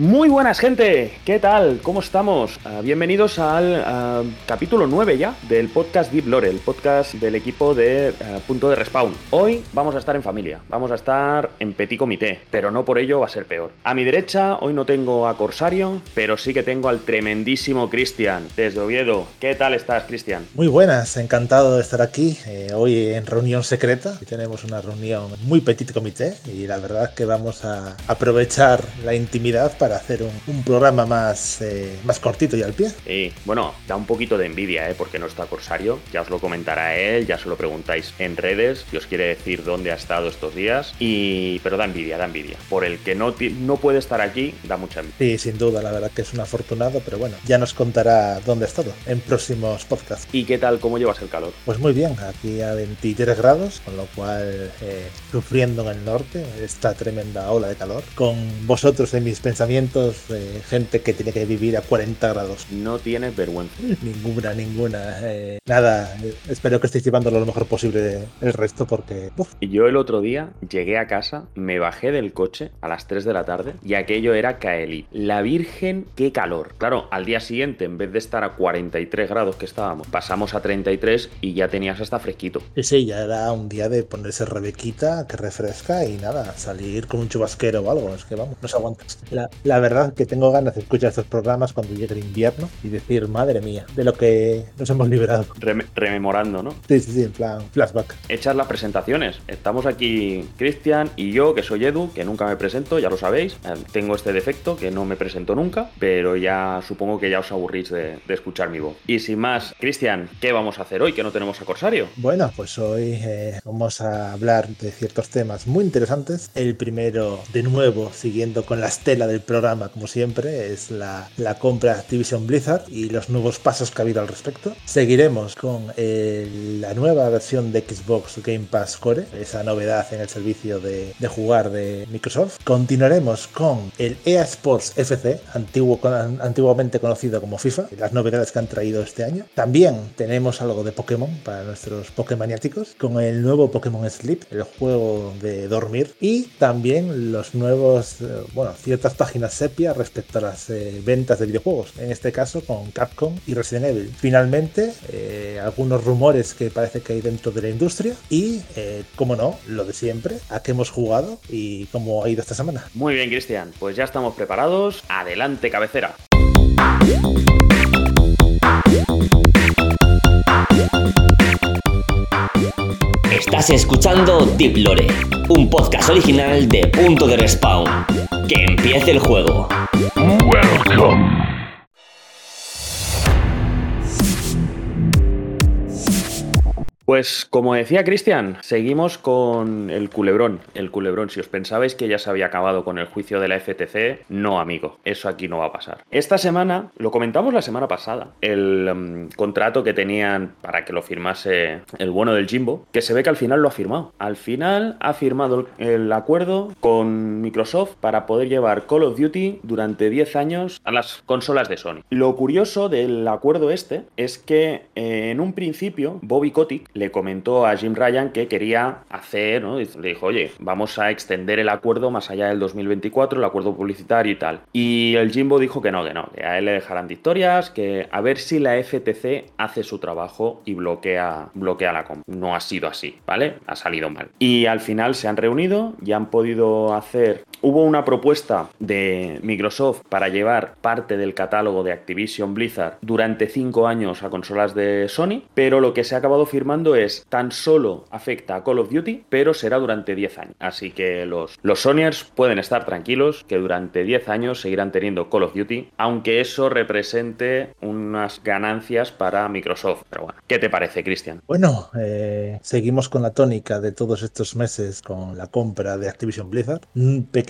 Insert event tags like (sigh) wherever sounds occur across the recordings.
Muy buenas gente, ¿qué tal? ¿Cómo estamos? Uh, bienvenidos al uh, capítulo 9 ya del podcast Deep Lore, el podcast del equipo de uh, Punto de Respawn. Hoy vamos a estar en familia, vamos a estar en petit comité, pero no por ello va a ser peor. A mi derecha hoy no tengo a Corsario, pero sí que tengo al tremendísimo Cristian desde Oviedo. ¿Qué tal estás, Cristian? Muy buenas, encantado de estar aquí eh, hoy en reunión secreta. Tenemos una reunión muy petit comité y la verdad es que vamos a aprovechar la intimidad para hacer un, un programa más, eh, más cortito y al pie. Sí, bueno, da un poquito de envidia, ¿eh? Porque no está Corsario. Ya os lo comentará él, ya se lo preguntáis en redes, si os quiere decir dónde ha estado estos días. Y pero da envidia, da envidia. Por el que no, no puede estar aquí, da mucha envidia. Sí, sin duda, la verdad que es un afortunado, pero bueno, ya nos contará dónde ha estado en próximos podcasts. ¿Y qué tal, cómo llevas el calor? Pues muy bien, aquí a 23 grados, con lo cual eh, sufriendo en el norte esta tremenda ola de calor. Con vosotros en mis pensamientos gente que tiene que vivir a 40 grados. No tienes vergüenza. (laughs) Ninguna, ninguna. Eh, nada, espero que estéis llevándolo lo mejor posible el resto porque... Uf. Yo el otro día llegué a casa, me bajé del coche a las 3 de la tarde y aquello era Kaeli. La Virgen, qué calor. Claro, al día siguiente, en vez de estar a 43 grados que estábamos, pasamos a 33 y ya tenías hasta fresquito. Sí, ya era un día de ponerse rebequita, que refresca y nada, salir con un chubasquero o algo. Es que vamos, no se aguantas. La, la verdad que tengo ganas de escuchar estos programas cuando llegue el invierno y decir, madre mía, de lo que nos hemos liberado. Rem rememorando, ¿no? Sí, sí, sí, en plan flashback. Echar las presentaciones. Estamos aquí Cristian y yo, que soy Edu, que nunca me presento, ya lo sabéis. Eh, tengo este defecto, que no me presento nunca, pero ya supongo que ya os aburrís de, de escuchar mi voz. Y sin más, Cristian, ¿qué vamos a hacer hoy que no tenemos a Corsario? Bueno, pues hoy eh, vamos a hablar de ciertos temas muy interesantes. El primero, de nuevo, siguiendo con la estela del programa como siempre, es la, la, compra de Activision Blizzard y los nuevos pasos que ha habido al respecto. Seguiremos con eh, la nueva versión de Xbox Game Pass Core, esa novedad en el servicio de, de jugar de Microsoft. Continuaremos con el EA Sports FC, antiguo, antiguamente conocido como FIFA, las novedades que han traído este año. También tenemos algo de Pokémon para nuestros Pokémaniáticos, con el nuevo Pokémon Sleep, el juego de dormir, y también los nuevos, eh, bueno, ciertas páginas sepia respecto a las eh, ventas de videojuegos, en este caso con Capcom y Resident Evil. Finalmente, eh, algunos rumores que parece que hay dentro de la industria y, eh, como no, lo de siempre, a qué hemos jugado y cómo ha ido esta semana. Muy bien, Cristian, pues ya estamos preparados. Adelante, cabecera. Estás escuchando Deep Lore, un podcast original de Punto de Respawn. Que empiece el juego. Welcome. Pues como decía Cristian, seguimos con el culebrón. El culebrón, si os pensabais que ya se había acabado con el juicio de la FTC, no amigo, eso aquí no va a pasar. Esta semana, lo comentamos la semana pasada, el um, contrato que tenían para que lo firmase el bueno del Jimbo, que se ve que al final lo ha firmado. Al final ha firmado el acuerdo con Microsoft para poder llevar Call of Duty durante 10 años a las consolas de Sony. Lo curioso del acuerdo este es que eh, en un principio Bobby Kotick le comentó a Jim Ryan que quería hacer, ¿no? Le dijo, oye, vamos a extender el acuerdo más allá del 2024, el acuerdo publicitario y tal. Y el Jimbo dijo que no, que no, que a él le dejarán victorias, que a ver si la FTC hace su trabajo y bloquea, bloquea la compra. No ha sido así, ¿vale? Ha salido mal. Y al final se han reunido y han podido hacer... Hubo una propuesta de Microsoft para llevar parte del catálogo de Activision Blizzard durante cinco años a consolas de Sony, pero lo que se ha acabado firmando es tan solo afecta a Call of Duty, pero será durante 10 años. Así que los, los Sonyers pueden estar tranquilos que durante 10 años seguirán teniendo Call of Duty, aunque eso represente unas ganancias para Microsoft. Pero bueno, ¿qué te parece, Cristian? Bueno, eh, seguimos con la tónica de todos estos meses con la compra de Activision Blizzard.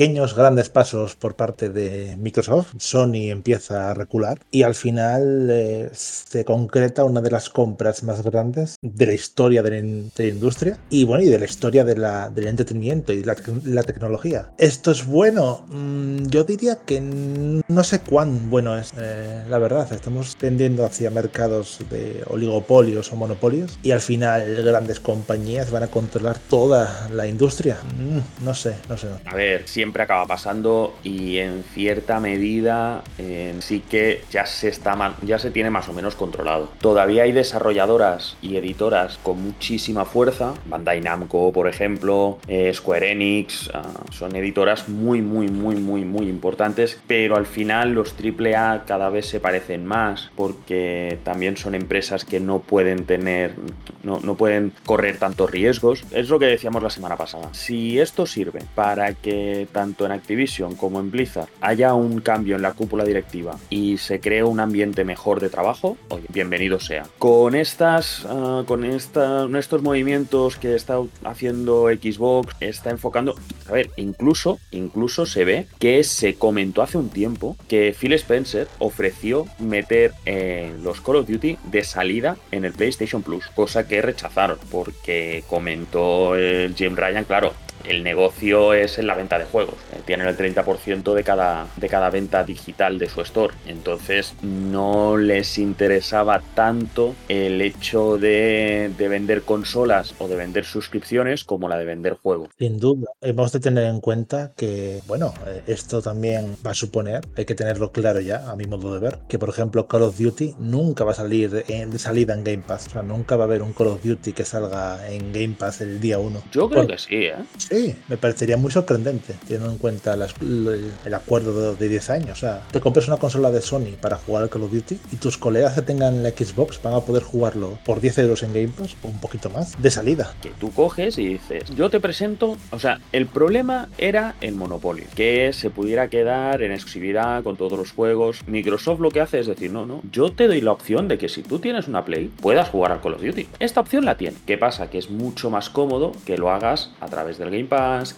Pequeños, grandes pasos por parte de Microsoft. Sony empieza a recular y al final eh, se concreta una de las compras más grandes de la historia de la, de la, industria y bueno, y de la historia de la, del entretenimiento y la, la tecnología. ¿Esto es bueno? Mm, yo diría que no sé cuán bueno es. Eh, la verdad, estamos tendiendo hacia mercados de oligopolios o monopolios y al final grandes compañías van a controlar toda la industria. Mm, no sé, no sé. A ver, siempre acaba pasando y en cierta medida eh, sí que ya se está ya se tiene más o menos controlado. Todavía hay desarrolladoras y editoras con muchísima fuerza, Bandai Namco por ejemplo, eh, Square Enix, ah, son editoras muy muy muy muy muy importantes, pero al final los AAA cada vez se parecen más porque también son empresas que no pueden tener no, no pueden correr tantos riesgos. Es lo que decíamos la semana pasada. Si esto sirve para que tanto en Activision como en Blizzard haya un cambio en la cúpula directiva y se cree un ambiente mejor de trabajo, bienvenido sea. Con estas, uh, con estos movimientos que está haciendo Xbox, está enfocando, a ver, incluso, incluso se ve que se comentó hace un tiempo que Phil Spencer ofreció meter los Call of Duty de salida en el PlayStation Plus, cosa que rechazaron porque comentó Jim Ryan, claro, el negocio es en la venta de juegos. Eh, tienen el 30% de cada, de cada venta digital de su store. Entonces no les interesaba tanto el hecho de, vender consolas o de vender suscripciones como la de vender juegos. Sin duda. Hemos de tener en cuenta que, bueno, eh, esto también va a suponer, hay que tenerlo claro ya, a mi modo de ver, que por ejemplo Call of Duty nunca va a salir de salida en Game Pass. O sea, nunca va a haber un Call of Duty que salga en Game Pass el día 1. Yo creo que sí, ¿eh? Sí, me parecería muy sorprendente, teniendo en cuenta el acuerdo de 10 años. O sea, te compras una consola de Sony para jugar al Call of Duty y tus colegas que tengan la Xbox van a poder jugarlo por 10 euros en Game Pass o un poquito más, de salida. Que tú coges y dices, yo te presento, o sea, el problema era el monopolio, que se pudiera quedar en exclusividad con todos los juegos. Microsoft lo que hace es decir, no, no, yo te doy la opción de que si tú tienes una Play, puedas jugar al Call of Duty. Esta opción la tiene. ¿Qué pasa? Que es mucho más cómodo que lo hagas a través del Game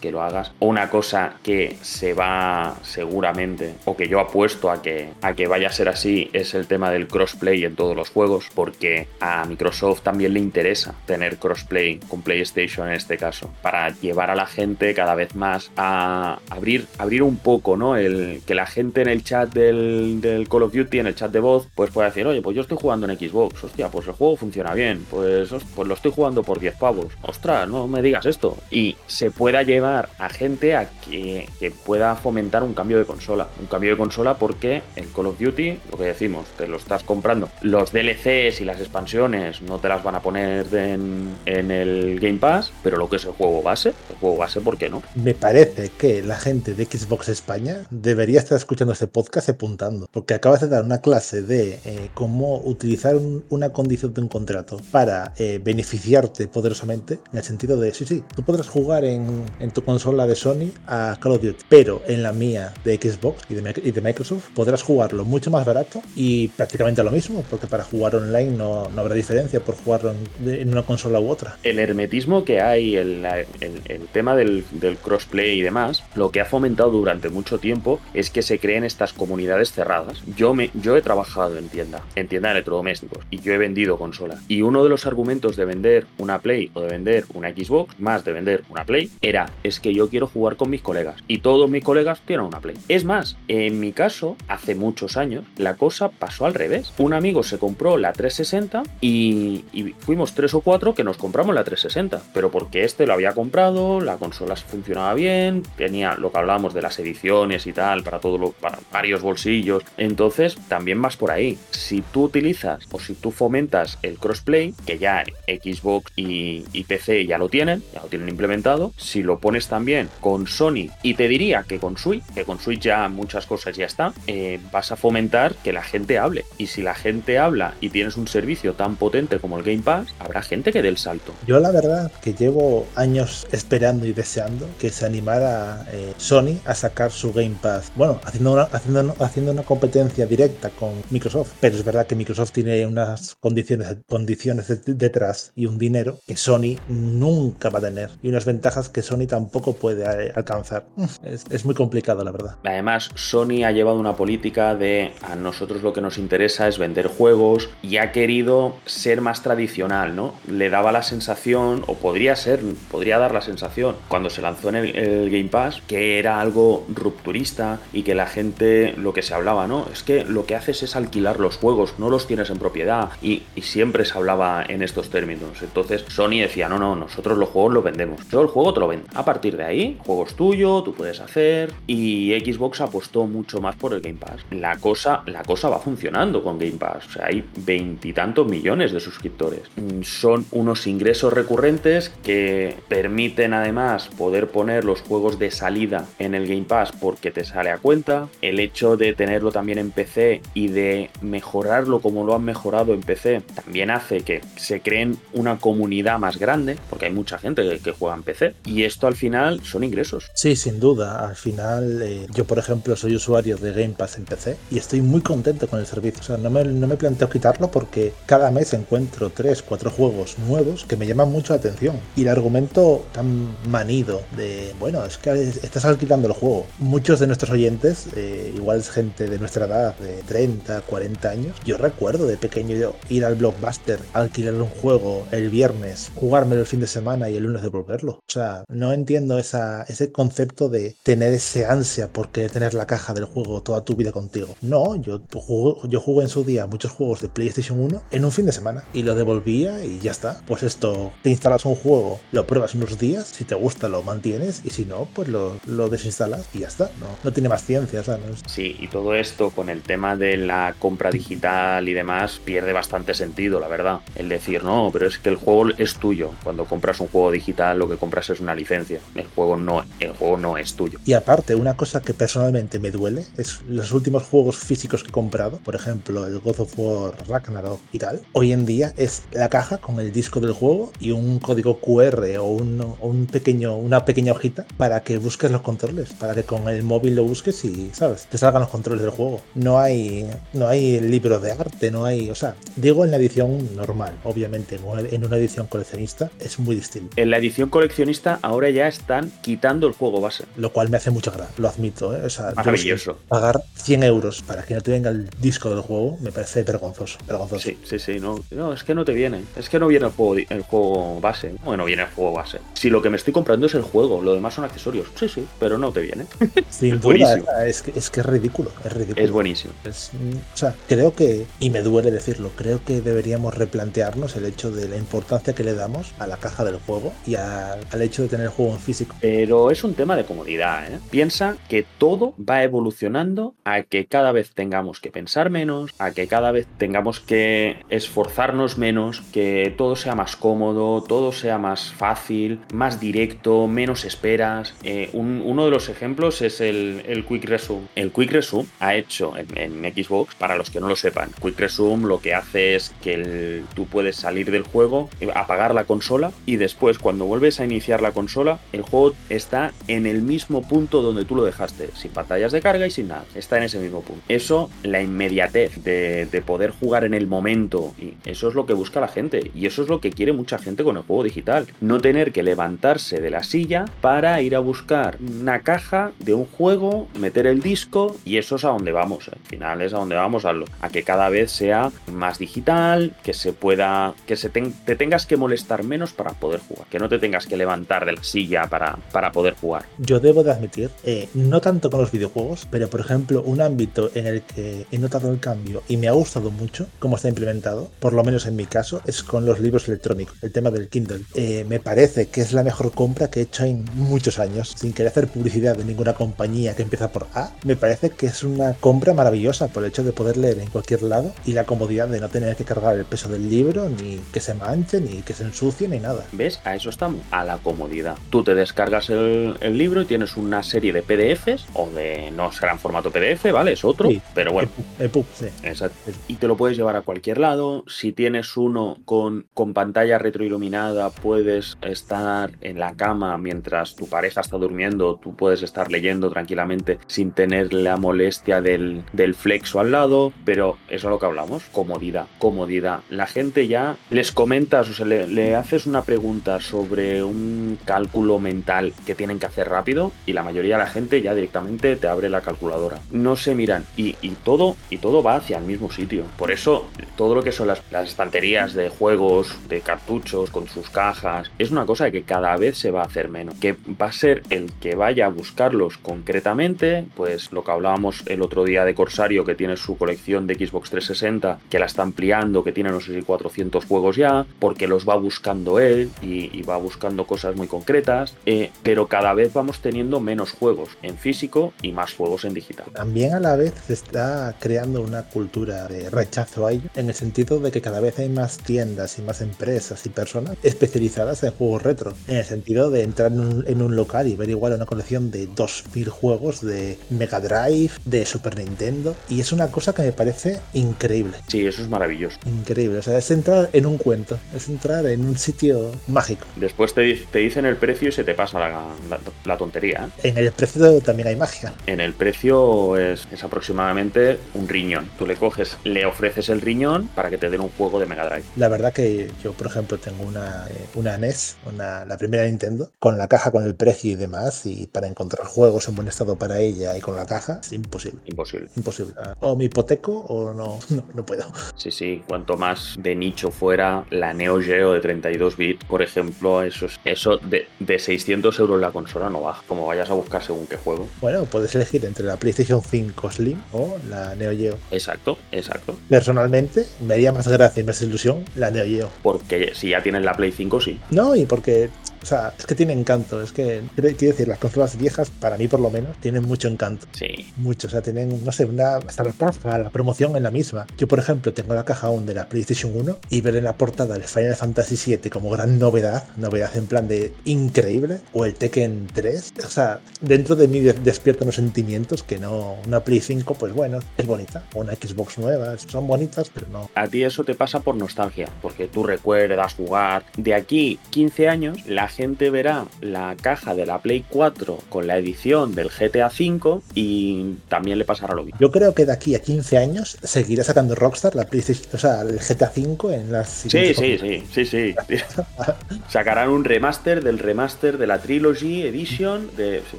Que lo hagas. Una cosa que se va seguramente, o que yo apuesto a que, a que vaya a ser así, es el tema del crossplay en todos los juegos, porque a Microsoft también le interesa tener crossplay con PlayStation en este caso, para llevar a la gente cada vez más a abrir, abrir un poco, ¿no? El que la gente en el chat del, del Call of Duty, en el chat de voz, pues pueda decir, oye, pues yo estoy jugando en Xbox, hostia, pues el juego funciona bien, pues, pues lo estoy jugando por 10 pavos, ostras, no me digas esto. Y se pueda llevar a gente a que, pueda fomentar un cambio de consola. Un cambio de consola porque el Call of Duty, lo que decimos, te lo estás comprando. Los DLCs y las expansiones no te las van a poner en, el Game Pass, pero lo que es el juego base, el juego base, ¿por qué no? Me parece que la gente de Xbox España debería estar escuchando este podcast apuntando, porque acabas de dar una clase de eh, cómo utilizar una condición de un contrato para eh, beneficiarte poderosamente, en el sentido de, sí, sí, tú podrás jugar en, en tu consola de Sony a Call of Duty, pero en la mía de Xbox y de, Microsoft podrás jugarlo mucho más barato y prácticamente lo mismo, porque para jugar online no, habrá diferencia por jugarlo en, una consola u otra. El hermetismo que hay, el, el, tema del, del, crossplay y demás, lo que ha fomentado durante mucho tiempo es que se creen estas comunidades cerradas. Yo, me, yo he trabajado en tienda, en tienda de electrodomésticos, y yo he vendido consolas. Y uno de los argumentos de vender una Play o de vender una Xbox, más de vender una Play, era es que yo quiero jugar con mis colegas y todos mis colegas tienen una Play. Es más, en mi caso, hace muchos años, la cosa pasó al revés. Un amigo se compró la 360 y, fuimos tres o cuatro que nos compramos la 360, pero porque este lo había comprado, la consola funcionaba bien, tenía lo que hablábamos de las ediciones y tal para todo lo, para varios bolsillos. Entonces, también vas por ahí. Si tú utilizas o si tú fomentas el crossplay, que ya Xbox y, y PC ya lo tienen, ya lo tienen implementado, si lo pones también con Sony y te diría que con Switch, que con Switch ya muchas cosas ya está, eh, vas a fomentar que la gente hable. Y si la gente habla y tienes un servicio tan potente como el Game Pass, habrá gente que dé el salto. Yo la verdad que llevo años esperando y deseando que se animara eh, Sony a sacar su Game Pass. Bueno, haciendo una, haciendo, haciendo una competencia directa con Microsoft, pero es verdad que Microsoft tiene unas condiciones, condiciones detrás y un dinero que Sony nunca va a tener y unas ventajas que Sony tampoco puede eh, alcanzar. Es, muy complicado, la verdad. Además, Sony ha llevado una política de a nosotros lo que nos interesa es vender juegos y ha querido ser más tradicional, ¿no? Le daba la sensación, o podría ser, podría dar la sensación, cuando se lanzó en el, Game Pass, que era algo rupturista y que la gente, lo que se hablaba, ¿no? Es que lo que haces es alquilar los juegos, no los tienes en propiedad y, siempre se hablaba en estos términos. Entonces, Sony decía, no, no, nosotros los juegos los vendemos. Yo el juego A partir de ahí, juego es tuyo, tú puedes hacer y Xbox apostó mucho más por el Game Pass. La cosa, la cosa va funcionando con Game Pass. Hay veintitantos millones de suscriptores. Mm, Son unos ingresos recurrentes que permiten además poder poner los juegos de salida en el Game Pass porque te sale a cuenta. El hecho de tenerlo también en PC y de mejorarlo como lo han mejorado en PC también hace que se creen una comunidad más grande porque hay mucha gente que juega en PC y esto al final son ingresos. Sí, sin duda. Al final, eh, yo por ejemplo soy usuario de Game Pass en PC y estoy muy contento con el servicio. O sea, no me, no me planteo quitarlo porque cada mes encuentro 3, 4 juegos nuevos que me llaman mucho la atención. Y el argumento tan manido de, bueno, es que estás alquilando el juego. Muchos de nuestros oyentes, eh, igual es gente de nuestra edad, de 30, 40 años, yo recuerdo de pequeño yo ir al blockbuster, alquilar un juego el viernes, jugármelo el fin de semana y el lunes devolverlo. O sea, no entiendo ese concepto de tener ese ansia por querer tener la caja del juego toda tu vida contigo. No, yo jugué, yo jugué en su día muchos juegos de PlayStation 1 en un fin de semana y lo devolvía y ya está. Pues esto, te instalas un juego, lo pruebas unos días, si te gusta lo mantienes y si no, pues lo, lo desinstalas y ya está. No, no tiene más ciencia, o sea, no es- Sí, y todo esto con el tema de la compra digital y demás pierde bastante sentido, la verdad. El decir, no, pero es que el juego es tuyo. Cuando compras un juego digital, lo que compras es una licencia. El juego no, el juego no es tuyo. Y aparte, una cosa que personalmente me duele es los últimos juegos físicos que he comprado, por ejemplo, el God of War Ragnarok y tal. Hoy en día es la caja con el disco del juego y un código QR o un, o un pequeño, una pequeña hojita para que busques los controles, para que con el móvil lo busques y, ¿sabes? Te salgan los controles del juego. No hay, no hay libro de arte, no hay, o sea, digo en la edición normal, obviamente, en una- en una edición coleccionista es muy distinto. En la edición coleccionista ahora ya están quitando el juego base. Lo cual me hace mucha gracia, lo admito, ¿eh? O sea, yo Maravilloso. pagar 100 euros para que no te venga el disco del juego me parece vergonzoso. vergonzoso. Sí, sí, sí, no, no, es que no te viene. Es que no viene el juego, el juego base. Bueno, viene el juego base. Si lo que me estoy comprando es el juego, lo demás son accesorios. Sí, sí, pero no te viene. (laughs) Sin es duda, buenísimo. es que, es que es ridículo, es ridículo. Es buenísimo. Es, o sea, creo que, y me duele decirlo, creo que deberíamos replantearnos el hecho de la importancia que le damos a la caja del juego y a- al hecho de tener el juego en físico. Pero es un tema de comodidad, ¿eh? Piensa que todo va evolucionando a que cada vez tengamos que pensar menos, a que cada vez tengamos que esforzarnos menos, que todo sea más cómodo, todo sea más fácil, más directo, menos esperas. Eh, un- uno de los ejemplos es el, Quick Resume. El Quick Resume ha hecho en, Xbox, para los que no lo sepan, Quick Resume lo que hace es que tú puedes salir del juego, apagar la consola y después cuando vuelves a iniciar la consola, el juego está en el mismo punto donde tú lo dejaste, sin pantallas de carga y sin nada. Está en ese mismo punto. Eso, la inmediatez de, de poder jugar en el momento, y eso es lo que busca la gente. Y eso es lo que quiere mucha gente con el juego digital. No tener que levantarse de la silla para ir a buscar una caja de un juego, meter el disco, y eso es a donde vamos. Al final es a donde vamos, a, que cada vez sea más digital, que se pueda, que se te tengas que molestar menos para poder jugar, que no te tengas que levantar de la silla para, para poder jugar. Yo debo de admitir, eh, no tanto con los videojuegos, pero por ejemplo, un ámbito en el que he notado el cambio y me ha gustado mucho cómo está implementado, por lo menos en mi caso, es con los libros electrónicos, el tema del Kindle. Eh, me parece que es la mejor compra que he hecho en muchos años, sin querer hacer publicidad de ninguna compañía que empieza por A. Me parece que es una compra maravillosa por el hecho de poder leer en cualquier lado y la comodidad de no tener que cargar el peso del libro, ni que se manche, ni que se ensucie, ni nada. ¿Ves? A eso estamos, a la comodidad. Tú te descargas el, el libro y tienes una serie de PDFs, o de no será en formato PDF, ¿vale? Es otro, Sí. pero bueno. EPUB, EPUB, sí. Exacto. Y te lo puedes llevar a cualquier lado. Si tienes uno con, con pantalla retroiluminada, puedes estar en la cama mientras tu pareja está durmiendo. Tú puedes estar leyendo tranquilamente sin tener la molestia del, del flexo al lado. Pero eso es lo que hablamos. Comodidad, comodidad. La gente ya les comentas, o sea, le, le haces una pregunta sobre un cálculo mental que tienen que hacer rápido y la mayoría de la gente ya directamente te abre la calculadora. No se miran y, y todo y todo va hacia el mismo sitio. Por eso todo lo que son las, las estanterías de juegos, de cartuchos con sus cajas, es una cosa que cada vez se va a hacer menos. Que va a ser el que vaya a buscarlos concretamente, pues lo que hablábamos el otro día de Corsario que tiene su colección de Xbox 360, que la está ampliando, que tiene no sé si 400 juegos ya, porque los va buscando él y, y va buscando cosas muy concretas, eh, pero cada vez vamos teniendo menos juegos en físico y más juegos en digital. También a la vez se está creando una cultura de rechazo a ello, en el sentido de que cada vez hay más tiendas y más empresas y personas especializadas en juegos retro, en el sentido de entrar en un, en un local y ver igual una colección de 2.000 juegos de Mega Drive, de Super Nintendo, y es una cosa que me parece increíble. Sí, eso es maravilloso. Increíble, o sea, es entrar en un cuento, es entrar en un sitio mágico. Después te, te dicen el precio y se te pasa la, la- la tontería. ¿eh? En el precio también hay magia. En el precio es, es aproximadamente un riñón. Tú le coges, le ofreces el riñón para que te den un juego de Mega Drive. La verdad que yo, por ejemplo, tengo una, eh, una NES, una, la primera Nintendo, con la caja, con el precio y demás, y para encontrar juegos en buen estado para ella y con la caja, es imposible. Imposible. Imposible. O me hipoteco o no, (laughs) no, no puedo. Sí, sí, cuanto más de nicho fuera la Neo Geo de 32 bits, por ejemplo, eso, es- eso de, de 600 euros la consola no baja, como vayas a buscar según qué juego. Bueno, puedes elegir entre la PlayStation 5 Slim o la Neo Geo. Exacto, exacto. Personalmente, me haría más gracia y más ilusión la Neo Geo. Porque si ya tienes la Play 5, sí. No, y porque, o sea, es que tiene encanto. Es que, quiero decir, las consolas viejas, para mí por lo menos, tienen mucho encanto. Sí. Mucho, o sea, tienen, no sé, una, hasta la la promoción en la misma. Yo, por ejemplo, tengo la caja aún de la PlayStation 1 y ver en la portada el Final Fantasy VII como gran novedad, novedad en plan de increíble, o el Tekken 3. O sea, dentro de mí de- despierta unos sentimientos que no, una Play 5, pues bueno, es bonita. O una Xbox nueva, son bonitas, pero no. A ti eso te pasa por nostalgia, porque tú recuerdas jugar. De aquí 15 años, la gente verá la caja de la Play 4 con la edición del GTA V y también le pasará lo mismo. Yo creo que de aquí a 15 años seguirá sacando Rockstar la PlayStation, o sea, el GTA 5 en las Sí, sí, sí, sí, sí. (laughs) Sacarán un remaster del remaster de la Trilogy Edition de... sí.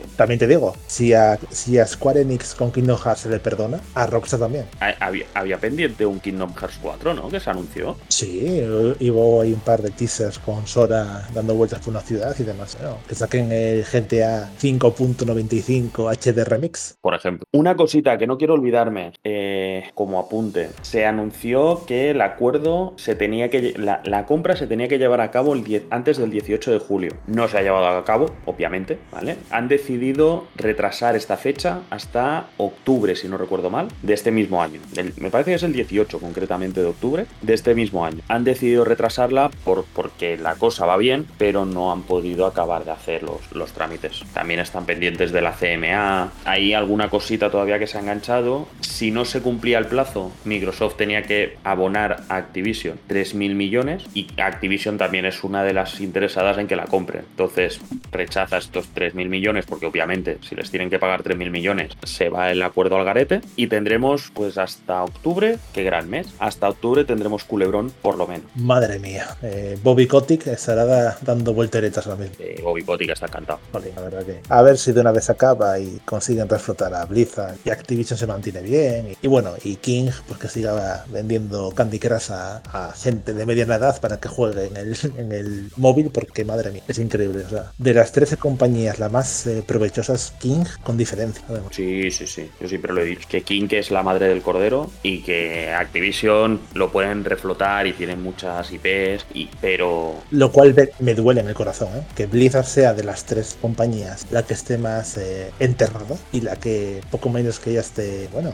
También te digo, si a, si a Square Enix con Kingdom Hearts se le perdona, a Rockstar también. Ha- Había, había pendiente un Kingdom Hearts 4, ¿no? Que se anunció. Sí, hubo ahí un par de teasers con Sora dando vueltas por una ciudad y demás. ¿no? Que saquen el GTA 5.95 HD Remix. por ejemplo. Una cosita que no quiero olvidarme eh, como apunte. Se anunció que el acuerdo se tenía que... La, compra se tenía que llevar a cabo el 10 antes del 18 de julio. No se ha llevado a cabo, obviamente, ¿vale? Han decidido retrasar esta fecha hasta octubre, si no recuerdo mal, de este mismo año. Me parece que es el 18 concretamente de octubre de este mismo año. Han decidido retrasarla por, porque la cosa va bien, pero no han podido acabar de hacer los, los trámites. También están pendientes de la CMA. Hay alguna cosita todavía que se ha enganchado. Si no se cumplía el plazo, Microsoft tenía que abonar a Activision 3.000 millones y Activision también es una de las interesadas en que la compre. Entonces rechaza estos 3.000 millones porque obviamente si les tienen que pagar 3.000 millones se va el acuerdo al garete y tendremos pues hasta octubre, qué gran mes, hasta octubre tendremos culebrón por lo menos. Madre mía, eh, Bobby Kotick estará da- dando volteretas ahora mismo. Bobby Kotick está encantado. Jolín, la verdad que. A ver si de una vez acaba y consiguen reflotar a Blizzard y Activision se mantiene bien. Y, y bueno, y King, pues que siga vendiendo Candy Crush a, a gente de mediana edad para que juegue en el, (laughs) en el móvil, porque madre mía, es increíble. O sea, de las 13 compañías, la más eh, provechosa es King, con diferencia. además. Sí, sí, sí. Yo siempre lo he dicho. Que King es la madre del cordero y que Activision lo pueden reflotar y tienen muchas IPs, y, pero Lo cual me duele en el corazón, ¿eh? que Blizzard sea de las tres compañías la que esté más eh, enterrada y la que poco menos que ella esté, bueno,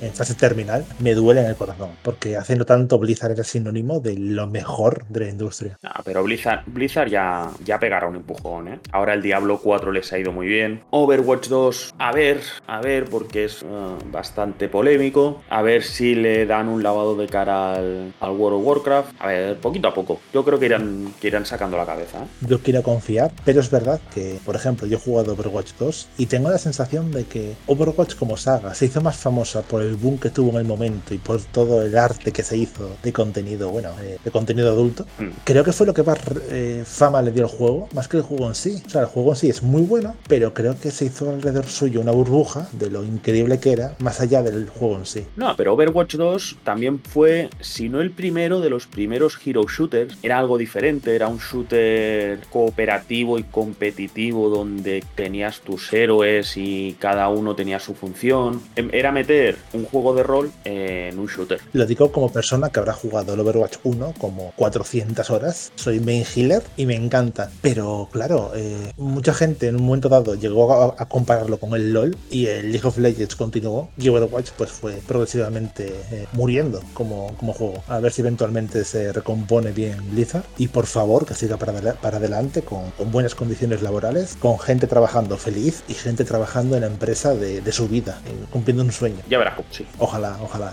en, fase terminal, me duele en el corazón, porque haciendo tanto Blizzard era sinónimo de lo mejor de la industria. Ah, pero Blizzard, Blizzard ya, ya pegará un empujón, ¿eh? Ahora el Diablo 4 les ha ido muy bien. Overwatch 2, a ver, a ver, porque es ah, bastante polémico. A ver si le dan un lavado de cara al, World of Warcraft. A ver, poquito a poco. Yo creo que irán, irán sacando la cabeza, ¿eh? Yo quiero confiar, pero es verdad que, por ejemplo, yo he jugado Overwatch 2 y tengo la sensación de que Overwatch como saga se hizo más famosa por el boom que tuvo en el momento y por todo el arte que se hizo de contenido, bueno, eh, de contenido adulto. Mm. Creo que fue lo que más eh, fama le dio al juego, más que el juego en sí. O sea, el juego en sí es muy bueno, pero creo que se hizo alrededor suyo una burbuja de lo increíble que era, más allá del juego en sí. No, pero Overwatch 2 también fue, si no el primero de los primeros hero shooters, era algo diferente, era un shooter súper cooperativo y competitivo donde tenías tus héroes y cada uno tenía su función. Em, era meter un juego de rol en un shooter. Lo digo como persona que habrá jugado el Overwatch 1 como 400 horas. Soy main healer y me encanta. Pero claro, eh, mucha gente en un momento dado llegó a, a, compararlo con el LOL y el League of Legends continuó y Overwatch pues fue progresivamente eh, muriendo como, como juego. A ver si eventualmente se recompone bien Blizzard y por favor que siga para, para adelante con, con, buenas condiciones laborales, con gente trabajando feliz y gente trabajando en la empresa de, de su vida, cumpliendo un sueño. Ya verás, sí. Ojalá, ojalá.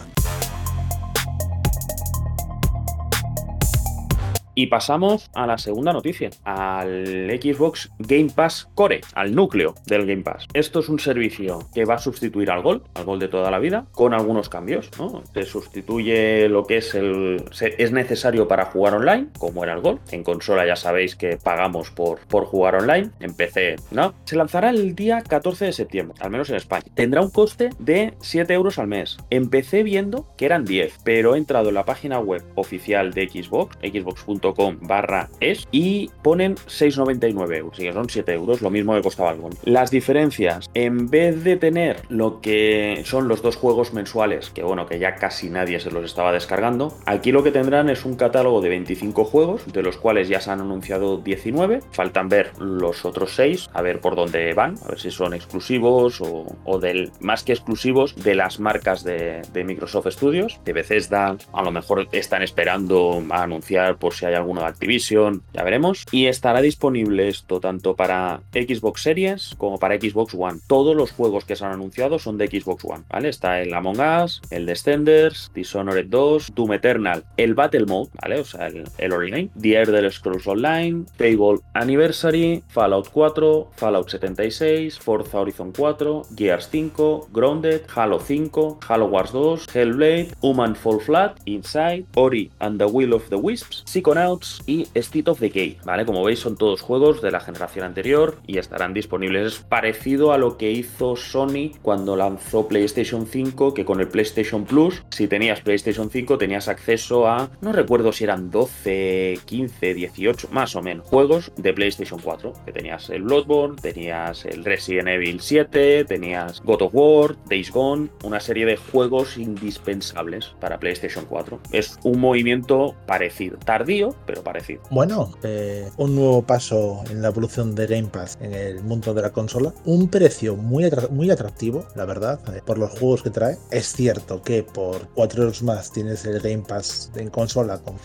Y pasamos a la segunda noticia, al Xbox Game Pass Core, al núcleo del Game Pass. Esto es un servicio que va a sustituir al Gol, al Gol de toda la vida, con algunos cambios. ¿no? Se sustituye lo que es el. es necesario para jugar online, como era el Gol. En consola ya sabéis que pagamos por, por jugar online. En PC, ¿no? Se lanzará el día 14 de septiembre, al menos en España. Tendrá un coste de 7 euros al mes. Empecé viendo que eran 10, pero he entrado en la página web oficial de Xbox, xbox.com barra es y ponen 6,99 euros, y que son 7 euros, lo mismo que costaba algo. Las diferencias, en vez de tener lo que son los dos juegos mensuales, que bueno, que ya casi nadie se los estaba descargando, aquí lo que tendrán es un catálogo de 25 juegos, de los cuales ya se han anunciado 19, faltan ver los otros 6, a ver por dónde van, a ver si son exclusivos o, o del, más que exclusivos, de las marcas de, de Microsoft Studios, de Bethesda, a lo mejor están esperando a anunciar por si hay alguno de Activision, ya veremos. Y estará disponible esto tanto para Xbox Series como para Xbox One. Todos los juegos que se han anunciado son de Xbox One, ¿vale? Está el Among Us, el Descenders, Dishonored 2, Doom Eternal, el Battle Mode, ¿vale? O sea, el, el online, The Elder Scrolls Online, Fable Anniversary, Fallout 4, Fallout 76, Forza Horizon 4, Gears 5, Grounded, Halo 5, Halo Wars 2, Hellblade, Human Fall Flat, Inside, Ori and the Will of the Wisps, Psychonauts y State of Decay, ¿vale? Como veis son todos juegos de la generación anterior y estarán disponibles. Es parecido a lo que hizo Sony cuando lanzó PlayStation 5, que con el PlayStation Plus, si tenías PlayStation 5 tenías acceso a, no recuerdo si eran 12, 15, 18, más o menos, juegos de PlayStation 4, que tenías el Bloodborne, tenías el Resident Evil 7, tenías God of War, Days Gone, una serie de juegos indispensables para PlayStation 4. Es un movimiento parecido, tardío, pero parecido. Bueno, eh, un nuevo paso en la evolución de Game Pass en el mundo de la consola. Un precio muy, muy atractivo, la verdad, eh, por los juegos que trae. Es cierto que por 4 euros más tienes el Game Pass en consola con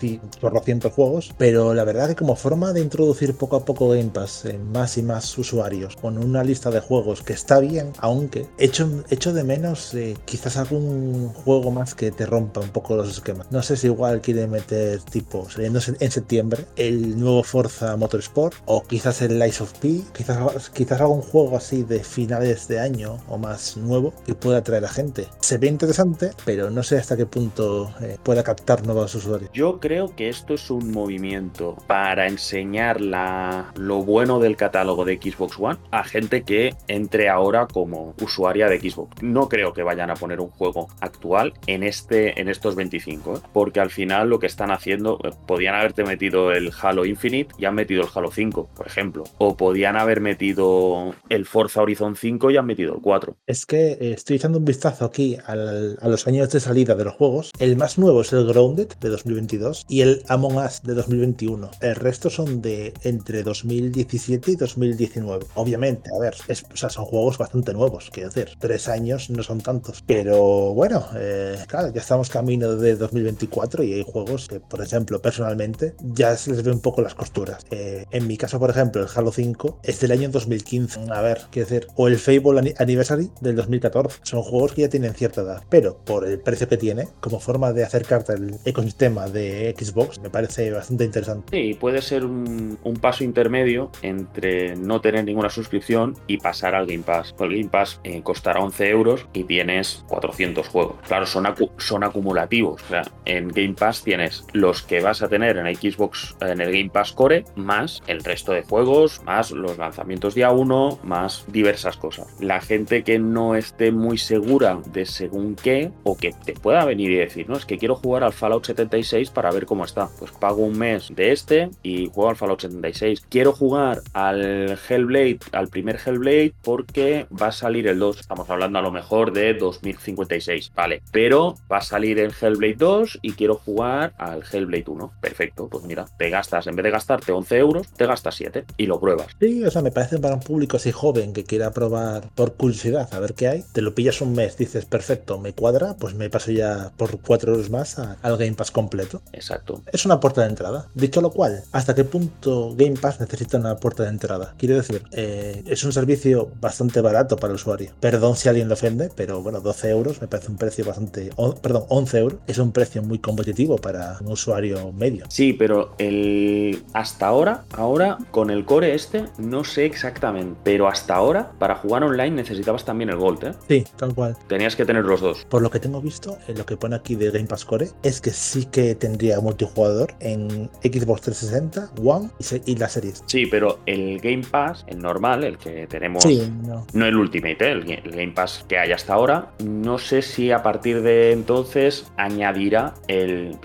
por 200 juegos, pero la verdad que como forma de introducir poco a poco Game Pass en más y más usuarios, con una lista de juegos que está bien, aunque echo, echo de menos eh, quizás algún juego más que te rompa un poco los esquemas. No sé si igual quiere meter tipo saliendo en septiembre el nuevo Forza Motorsport o quizás el Lies of P, quizás, quizás algún juego así de finales de año o más nuevo que pueda atraer a gente. Se ve interesante, pero no sé hasta qué punto eh, pueda captar nuevos usuarios. Yo creo que esto es un movimiento para enseñar la, lo bueno del catálogo de Xbox One a gente que entre ahora como usuaria de Xbox. No creo que vayan a poner un juego actual en, este, en estos 25, ¿eh? porque al final lo que están haciendo, eh, podían haberte metido el Halo Infinite y han metido el Halo 5, por ejemplo. O podían haber metido el Forza Horizon 5 y han metido el 4. Es que eh, estoy echando un vistazo aquí al, a los años de salida de los juegos. El más nuevo es el Grounded de 2022 y el Among Us de 2021. El resto son de entre 2017 y 2019. Obviamente, a ver, es, o sea, son juegos bastante nuevos, quiero decir, tres años no son tantos. Pero bueno, eh, claro, ya estamos camino de 2024 y hay juegos que, por ejemplo, personalmente, ya se les ve un poco las costuras. Eh, en mi caso, por ejemplo, el Halo 5 es del año 2015. A ver, quiero decir, o el Fable Anniversary del 2014. Son juegos que ya tienen cierta edad, pero por el precio que tiene, como forma de acercarte al ecosistema de Xbox, me parece bastante interesante. Sí, puede ser un, paso intermedio entre no tener ninguna suscripción y pasar al Game Pass. El Game Pass eh, costará 11 euros y tienes 400 juegos. Claro, son, son acumulativos. O sea, en Game Pass tienes los que vas a tener en Xbox, en el Game Pass Core, más el resto de juegos, más los lanzamientos día 1, más diversas cosas. La gente que no esté muy segura de según qué, o que te pueda venir y decir, no, es que quiero jugar al Fallout 76 para ver cómo está. Pues pago un mes de este y juego al Fallout 76. Quiero jugar al Hellblade, al primer Hellblade, porque va a salir el 2. Estamos hablando a lo mejor de 2056, vale. Pero va a salir el Hellblade 2 y quiero jugar al Hellblade 1. Perfecto, pues mira, te gastas, en vez de gastarte 11 euros, te gastas 7 y lo pruebas. Sí, o sea, me parece para un público así joven que quiera probar por curiosidad a ver qué hay. Te lo pillas un mes, dices, perfecto, me cuadra, pues me paso ya por 4 euros más al Game Pass completo. Exacto. Es una puerta de entrada. Dicho lo cual, ¿hasta qué punto Game Pass necesita una puerta de entrada? Quiero decir, eh, es un servicio bastante barato para el usuario. Perdón si alguien lo ofende, pero bueno, 12 euros me parece un precio bastante. perdón, 11 euros es un precio muy competitivo para un usuario medio. Sí, pero el hasta ahora, ahora con el core este, no sé exactamente, pero hasta ahora para jugar online necesitabas también el Gold, ¿eh? Sí, tal cual. Tenías que tener los dos. Por lo que tengo visto, en lo que pone aquí de Game Pass Core es que sí que tendría multijugador en Xbox 360, One y, las series. Sí, pero el Game Pass, el normal, el que tenemos, sí, no. no. el Ultimate, ¿eh? el, el Game Pass que hay hasta ahora, no sé si a partir de entonces añadirá el.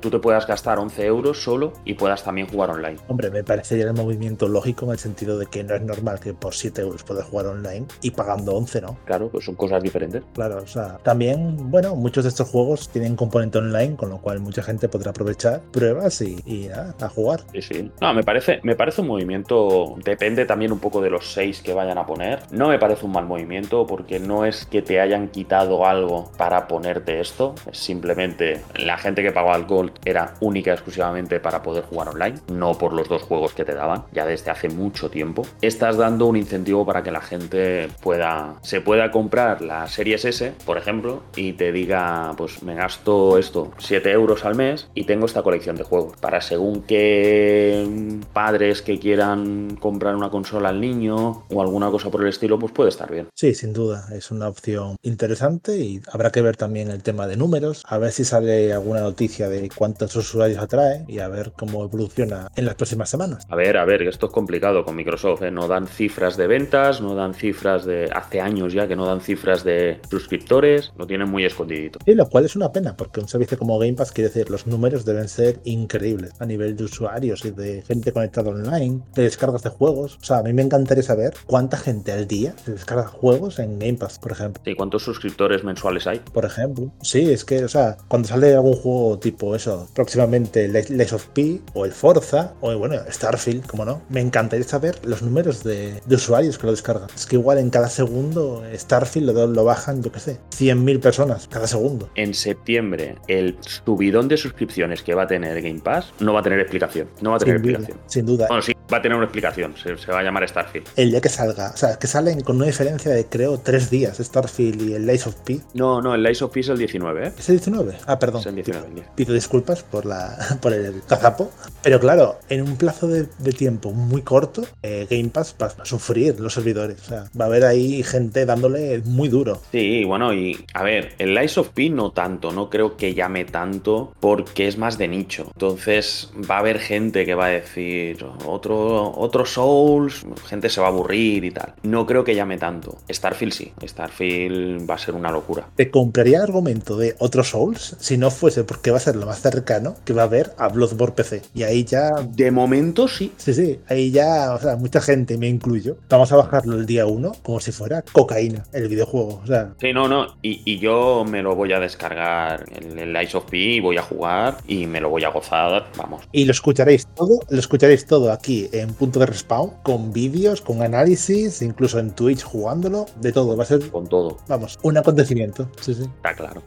Tú te puedas gastar 11 euros solo y puedas también jugar online. Hombre, me parecería el movimiento lógico en el sentido de que no es normal que por 7 euros puedas jugar online y pagando 11, ¿no? Claro, pues son cosas diferentes. Claro, o sea, también, bueno, muchos de estos juegos tienen componente online, con lo cual mucha gente podrá aprovechar pruebas y, y nada, a jugar. Sí, sí. No, me parece, me parece un movimiento, depende también un poco de los 6 que vayan a poner. No me parece un mal movimiento porque no es que te hayan quitado algo para ponerte esto, es simplemente la gente que el Gold era única y exclusivamente para poder jugar online, no por los dos juegos que te daban, ya desde hace mucho tiempo. Estás dando un incentivo para que la gente pueda, se pueda comprar la Series S, por ejemplo, y te diga, pues me gasto esto, 7 euros al mes y tengo esta colección de juegos. Para según qué padres que quieran comprar una consola al niño o alguna cosa por el estilo, pues puede estar bien. Sí, sin duda, es una opción interesante y habrá que ver también el tema de números, a ver si sale alguna noticia de cuántos usuarios y a ver cómo evoluciona en las próximas semanas. A ver, a ver, esto es complicado con Microsoft, ¿eh? no dan cifras de ventas, no dan cifras de hace años ya que no dan cifras de suscriptores, lo tienen muy escondidito. Y lo cual es una pena, porque un servicio como Game Pass quiere decir, los números deben ser increíbles a nivel de usuarios y de gente conectada online, de descargas de juegos. O sea, a mí me encantaría saber cuánta gente al día se descarga juegos en Game Pass, por ejemplo. ¿Y cuántos suscriptores mensuales hay? Por ejemplo. Sí, es que, o sea, cuando sale algún juego tipo eso, próximamente Lies of P o el Forza o bueno, Starfield, como no, me encantaría saber los números de, de usuarios que lo descargan. Es que igual en cada segundo Starfield lo, lo bajan, yo qué sé, 100.000 personas cada segundo. En septiembre, el subidón de suscripciones que va a tener Game Pass no va a tener explicación. No va a tener sin explicación. Duda, sin duda. Bueno, sí, va a tener una explicación. Se, se, va a llamar Starfield. El día que salga. O sea, que salen con una diferencia de creo tres días, Starfield y el Lies of P. No, no, el Lies of P es el 19, ¿eh? ¿Es el 19? Ah, perdón. Es el 19. Pido disculpas por, la, (laughs) por el cazapo. Pero claro, en un plazo de, de tiempo muy corto, eh, Game Pass va a sufrir los servidores. O sea, va a haber ahí gente dándole muy duro. Sí, bueno, y a ver, el Lies of P no tanto, no creo que llame tanto porque es más de nicho. Entonces va a haber gente que va a decir otro, otro Souls, gente se va a aburrir y tal. No creo que llame tanto. Starfield sí, Starfield va a ser una locura. Te compraría el argumento de otro Souls si no fuese porque va a ser lo más cercano que va a haber a Bloodborne PC. Y ahí ya. De momento sí. Sí, sí, ahí ya, o sea, mucha gente, me incluyo, vamos a bajarlo el día 1 como si fuera cocaína, el videojuego. O sea. Sí, no, no. Y, y yo me lo voy a descargar el, el Lies of P, voy a jugar y me lo voy a gozar, vamos. Y lo escucharéis todo, lo escucharéis todo aquí en punto de respawn, con vídeos, con análisis, incluso en Twitch jugándolo, de todo. Va a ser, Con todo. vamos, un acontecimiento. Sí, sí. Está claro.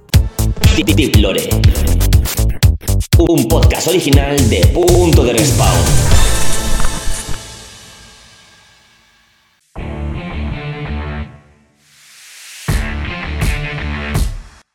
Lore. Un podcast original de Punto de Respawn.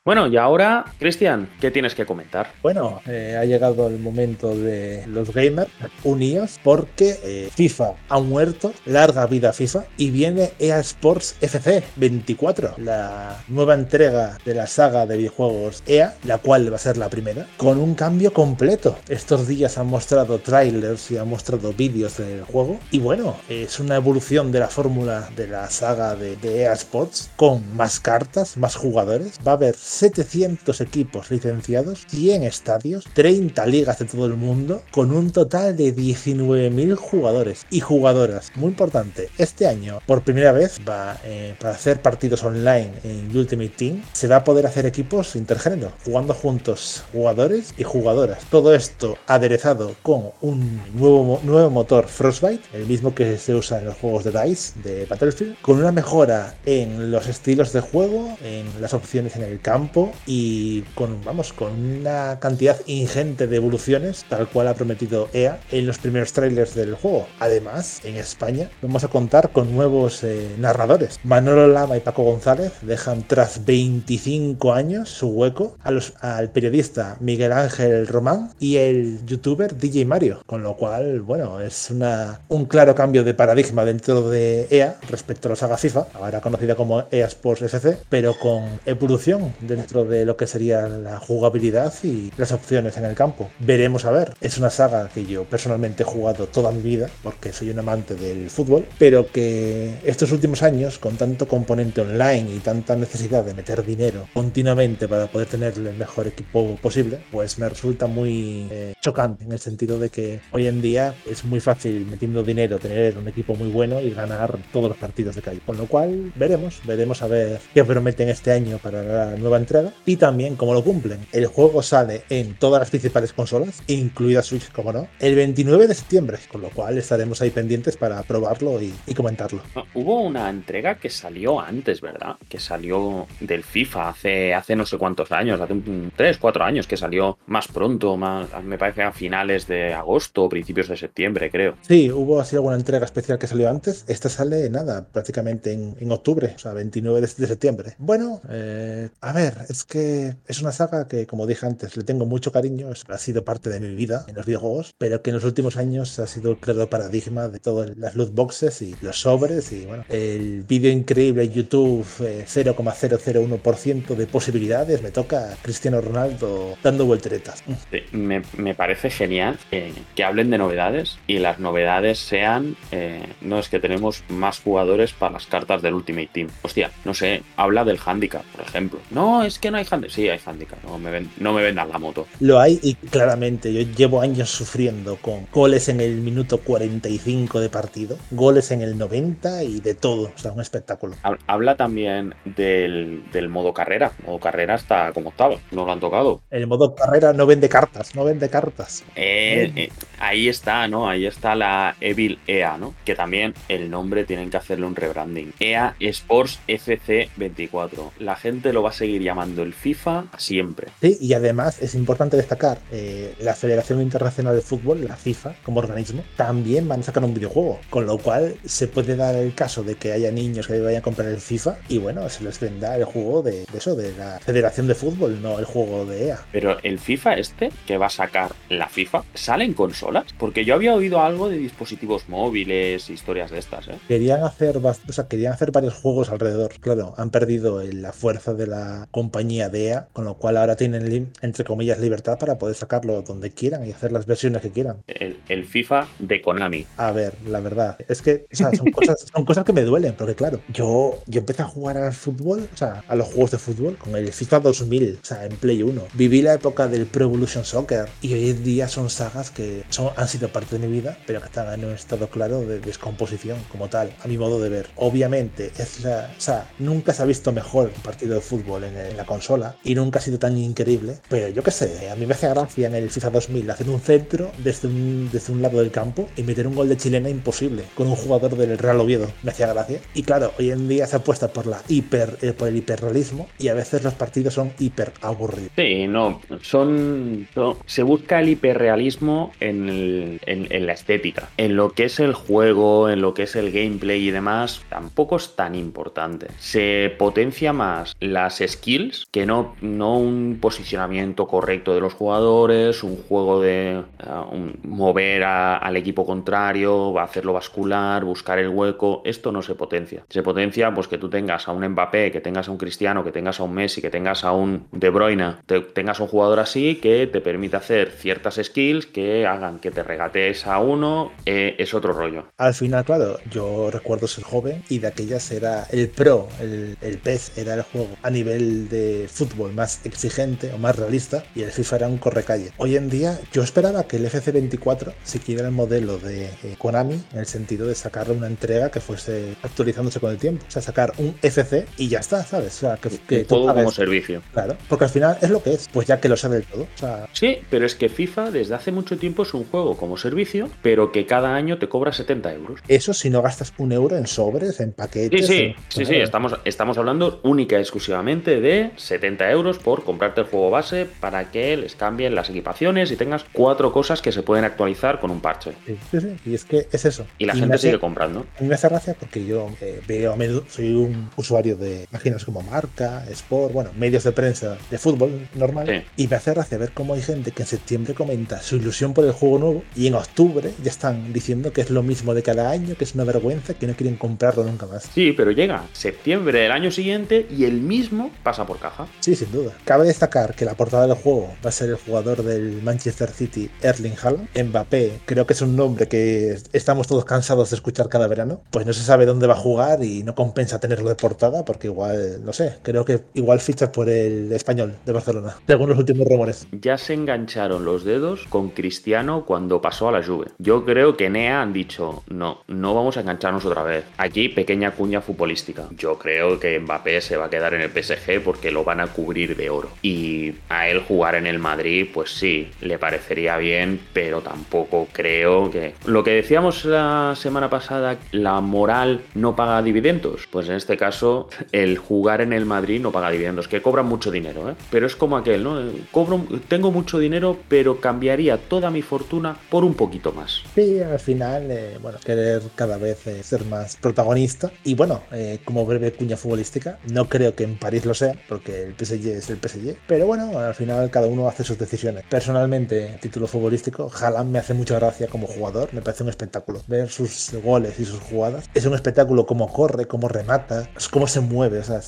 Bueno, y ahora, Cristian, ¿qué tienes que comentar? Bueno, eh, ha llegado el momento de los gamers unidos porque eh, FIFA ha muerto, larga vida FIFA, y viene EA Sports FC 24, la nueva entrega de la saga de videojuegos EA, la cual va a ser la primera, con un cambio completo. Estos días han mostrado trailers y han mostrado vídeos del juego, y bueno, es una evolución de la fórmula de la saga de, de EA Sports, con más cartas, más jugadores, va a haber 700 equipos licenciados, 100 estadios, 30 ligas de todo el mundo, con un total de 19.000 jugadores y jugadoras. Muy importante, este año por primera vez va eh, para hacer partidos online en Ultimate Team, se va a poder hacer equipos intergénero, jugando juntos jugadores y jugadoras. Todo esto aderezado con un nuevo, nuevo motor Frostbite, el mismo que se usa en los juegos de DICE de Battlefield, con una mejora en los estilos de juego, en las opciones en el campo y con, vamos, con una cantidad ingente de evoluciones, tal cual ha prometido EA en los primeros trailers del juego. Además, en España vamos a contar con nuevos eh, narradores. Manolo Lama y Paco González dejan tras 25 años su hueco al periodista Miguel Ángel Román y el youtuber DJ Mario, con lo cual, bueno, es una, un claro cambio de paradigma dentro de EA respecto a la saga FIFA, ahora conocida como EA Sports FC, pero con evolución dentro de lo que sería la jugabilidad y las opciones en el campo. Veremos a ver. Es una saga que yo personalmente he jugado toda mi vida porque soy un amante del fútbol, pero que estos últimos años, con tanto componente online y tanta necesidad de meter dinero continuamente para poder tener el mejor equipo posible, pues me resulta muy eh, chocante en el sentido de que hoy en día es muy fácil metiendo dinero tener un equipo muy bueno y ganar todos los partidos de calle. Con lo cual veremos, veremos a ver qué prometen este año para la nueva entrega y también cómo lo cumplen. El juego sale en todas las principales consolas, incluida Switch, como no, el 29 de septiembre, con lo cual estaremos ahí pendientes para probarlo y, y comentarlo. Ah, Hubo una entrega que salió antes, ¿verdad? Que salió del FIFA hace, hace no sé cuántos años, hace 3, 4 años, que salió más pronto, más, me parece a finales de agosto o principios de septiembre, creo. Sí, hubo así alguna entrega especial que salió antes. Esta sale, nada, prácticamente en, en octubre, o sea, 29 de, de septiembre. Bueno, eh, a ver, es que es una saga que, como dije antes, le tengo mucho cariño, ha sido parte de mi vida en los videojuegos, pero que en los últimos años ha sido el claro paradigma de todas las loot boxes y los sobres y bueno, el vídeo increíble en YouTube, eh, 0,001% de posibilidades, me toca a Cristiano Ronaldo dando volteretas. Sí, Me, me parece genial que, que hablen de novedades y las novedades sean, eh, no es que tenemos más jugadores para las cartas del Ultimate Team. Hostia, no sé, habla del handicap, por ejemplo. No, es que no hay handicap. Sí, hay handicap, no me, ven- no me vendan la moto. Lo hay y claramente yo llevo años sufriendo con goles en el minuto 45 de partido, goles en el 90 y de todo, o sea, un espectáculo. Hab- Habla también del, del modo carrera. Modo carrera está como octavo, no lo han tocado. El modo carrera no vende cartas, no vende cartas. Eh, eh, ahí está, ¿no? Ahí está la Evil EA, ¿no? Que también el nombre tienen que hacerle un rebranding. EA Sports FC 24. La gente lo va a seguir llamando el FIFA siempre. Sí, y además es importante destacar, eh, la Federación Internacional de Fútbol, la FIFA, como organismo, también van a sacar un videojuego, con lo cual se puede dar el caso de que haya niños que vayan a comprar el FIFA y bueno, se les venda el juego de, de eso, de la Federación de Fútbol, no el juego de EA. Pero el FIFA este que va a sacar la FIFA, ¿sale en consolas? Porque yo había oído algo de dispositivos móviles, historias de estas, ¿eh? Querían hacer, o sea, querían hacer varios juegos alrededor. Claro, han perdido la fuerza de la compañía de EA, con lo cual ahora tienen, entre comillas, libertad para poder sacarlo donde quieran y hacer las versiones que quieran. El, el FIFA de Konami. A ver, la verdad, es que o sea, son, cosas, (laughs) son cosas que me duelen, porque claro, yo, yo empecé a jugar al fútbol, o sea, a los juegos de fútbol con el FIFA 2000, o sea, en Play 1. Viví la época del Pro Evolution Soccer y hoy en día son sagas que son, han sido parte de mi vida, pero que están en un estado claro de descomposición como tal, a mi modo de ver. Obviamente, es la, o sea, nunca se ha visto mejor un partido de fútbol en, en la consola y nunca ha sido tan increíble, pero yo qué sé, a mí me hace gracia en el FIFA 2000 hacer un centro desde un, desde un lado del campo y meter un gol de chilena imposible con un jugador del Real Oviedo. Me hacía gracia. Y claro, hoy en día se apuesta por la hiper, eh, por el hiperrealismo y a veces los partidos son hiper aburridos. Sí, no, son, se busca el hiperrealismo en- en la estética. En lo que es el juego, en lo que es el gameplay y demás, tampoco es tan importante. Se potencia más las skills que no, no un posicionamiento correcto de los jugadores, un juego de uh, mover a, al equipo contrario, hacerlo bascular, buscar el hueco. Esto no se potencia. Se potencia pues que tú tengas a un Mbappé, que tengas a un Cristiano, que tengas a un Messi, que tengas a un De Bruyne, te, tengas un jugador así que te permite hacer ciertas skills que hagan que te regatees a uno, eh, es otro rollo. Al final, claro, yo recuerdo ser joven y de aquellas era el pro, el, el PES era el juego a nivel de fútbol más exigente o más realista y el FIFA era un correcalle. Hoy en día yo esperaba que el FC24 siguiera el modelo de eh, Konami en el sentido de sacar una entrega que fuese actualizándose con el tiempo. O sea, sacar un FC y ya está, ¿sabes? O sea, que, que todo como servicio. Claro, porque al final es lo que es, pues ya que lo sabe del todo. O sea, sí, pero es que FIFA desde hace mucho tiempo es un juego como servicio, pero que cada año te cobra 70 euros. Eso si no gastas un euro en sobres, en paquetes. Sí, sí, en... sí, sí, estamos, estamos hablando única y exclusivamente de 70 euros por comprarte el juego base para que les cambien las equipaciones y tengas cuatro cosas que se pueden actualizar con un parche. Sí, sí, sí. y es que es eso. Y la Y gente hace- sigue comprando. A mí me hace gracia porque yo eh, veo a menudo, soy un usuario de páginas como Marca, Sport, bueno, medios de prensa de fútbol normal. Sí. Y me hace gracia ver cómo hay gente que en septiembre comenta su ilusión por el juego nuevo y en octubre ya están diciendo que es lo mismo de cada año, que es una vergüenza, que no quieren comprarlo nunca más. Sí, pero llega septiembre del año siguiente y el mismo pasa por caja. Sí, sin duda. Cabe destacar que la portada del juego va a ser el jugador del Manchester City, Erling Haaland. Mbappé, creo que es un nombre que estamos todos cansados de escuchar cada verano. Pues no se sabe dónde va a jugar y no compensa tenerlo de portada porque igual, no sé, creo que igual fichas por el español de Barcelona, según los últimos rumores. Ya se engancharon los dedos con Cristiano cuando pasó a la Juve. Yo creo que NEA han dicho, no, no vamos a engancharnos otra vez. Aquí pequeña cuña futbolística. Yo creo que Mbappé se va a quedar en el PSG porque lo van a cubrir de oro. Y a él jugar en el Madrid, pues sí, le parecería bien, pero tampoco creo que... Lo que decíamos la semana pasada, la moral no paga dividendos. Pues en este caso, el jugar en el Madrid no paga dividendos, que cobran mucho dinero, ¿eh? Pero es como aquel, ¿no? Cobro, tengo mucho dinero, pero cambiaría toda mi fortuna por un poquito más. Sí, al final, eh, bueno, querer cada vez eh, ser más protagonista. Y bueno, eh, como breve cuña futbolística, no creo que en París lo sea, porque el PSG es el PSG. Pero bueno, al final cada uno hace sus decisiones. Personalmente, título futbolístico, Haaland me hace mucha gracia como jugador, me parece un espectáculo. Ver sus goles y sus jugadas. Es un espectáculo cómo corre, cómo remata, cómo se mueve. O sea,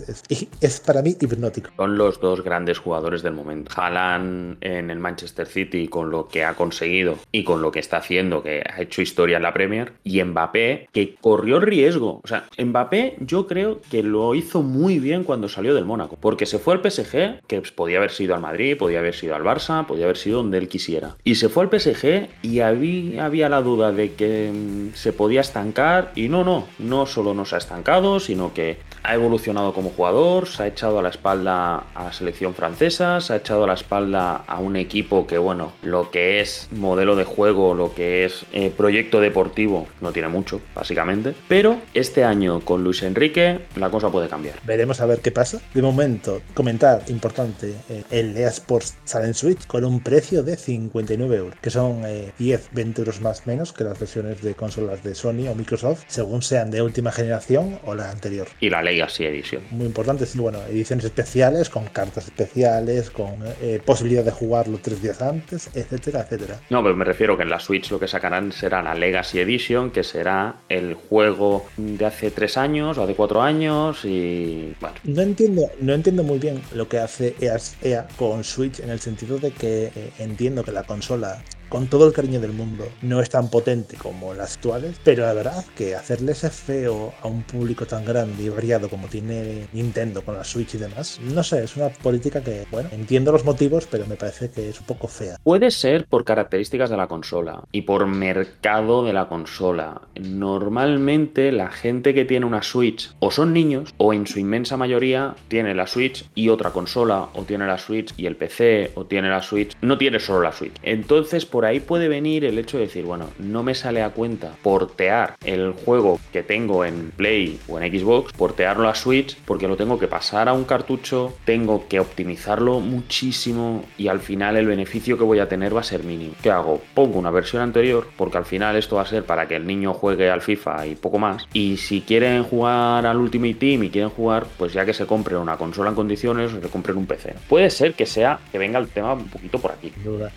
es para mí hipnótico. Son los dos grandes jugadores del momento. Haaland en el Manchester City con lo que ha conseguido y con lo que está haciendo, que ha hecho historia en la Premier, y Mbappé, que corrió riesgo. O sea, Mbappé yo creo que lo hizo muy bien cuando salió del Mónaco, porque se fue al PSG, que podía haber sido al Madrid, podía haber sido al Barça, podía haber sido donde él quisiera. Y se fue al PSG y había, había la duda de que mm, se podía estancar, y no, no, no solo no se ha estancado, sino que ha evolucionado como jugador, se ha echado a la espalda a la selección francesa, se ha echado a la espalda a un equipo que, bueno, lo que es modelo de juego, lo que es eh, proyecto deportivo, no tiene mucho, básicamente. Pero este año con Luis Enrique la cosa puede cambiar. Veremos a ver qué pasa. De momento, comentar, importante, eh, el EA Sports en Switch con un precio de 59 euros, que son eh, 10, 20 euros más menos que las versiones de consolas de Sony o Microsoft, según sean de última generación o la anterior. Y la Legacy Edition. Muy importante, sí, bueno, ediciones especiales, con cartas especiales, con eh, posibilidad de jugarlo tres días antes, etcétera, etcétera. No, pero me refiero que en la Switch lo que sacarán será la Legacy Edition, que será el juego de hace tres años o de cuatro años y bueno. No entiendo, no entiendo muy bien lo que hace EA, EA con Switch en el sentido de que eh, entiendo que la consola con todo el cariño del mundo no es tan potente como las actuales, pero la verdad que hacerle ese feo a un público tan grande y variado como tiene Nintendo con la Switch y demás, no sé, es una política que, bueno, entiendo los motivos, pero me parece que es un poco fea. Puede ser por características de la consola y por mercado de la consola. Normalmente la gente que tiene una Switch o son niños o en su inmensa mayoría tiene la Switch y otra consola o tiene la Switch y el PC o tiene la Switch, no tiene solo la Switch. Entonces por ahí puede venir el hecho de decir, bueno, no me sale a cuenta portear el juego que tengo en Play o en Xbox, portearlo a Switch, porque lo tengo que pasar a un cartucho, tengo que optimizarlo muchísimo y al final el beneficio que voy a tener va a ser mínimo. ¿Qué hago? Pongo una versión anterior, porque al final esto va a ser para que el niño juegue al FIFA y poco más. Y si quieren jugar al Ultimate Team y quieren jugar, pues ya que se compren una consola en condiciones se compren un PC. Puede ser que sea que venga el tema un poquito por aquí.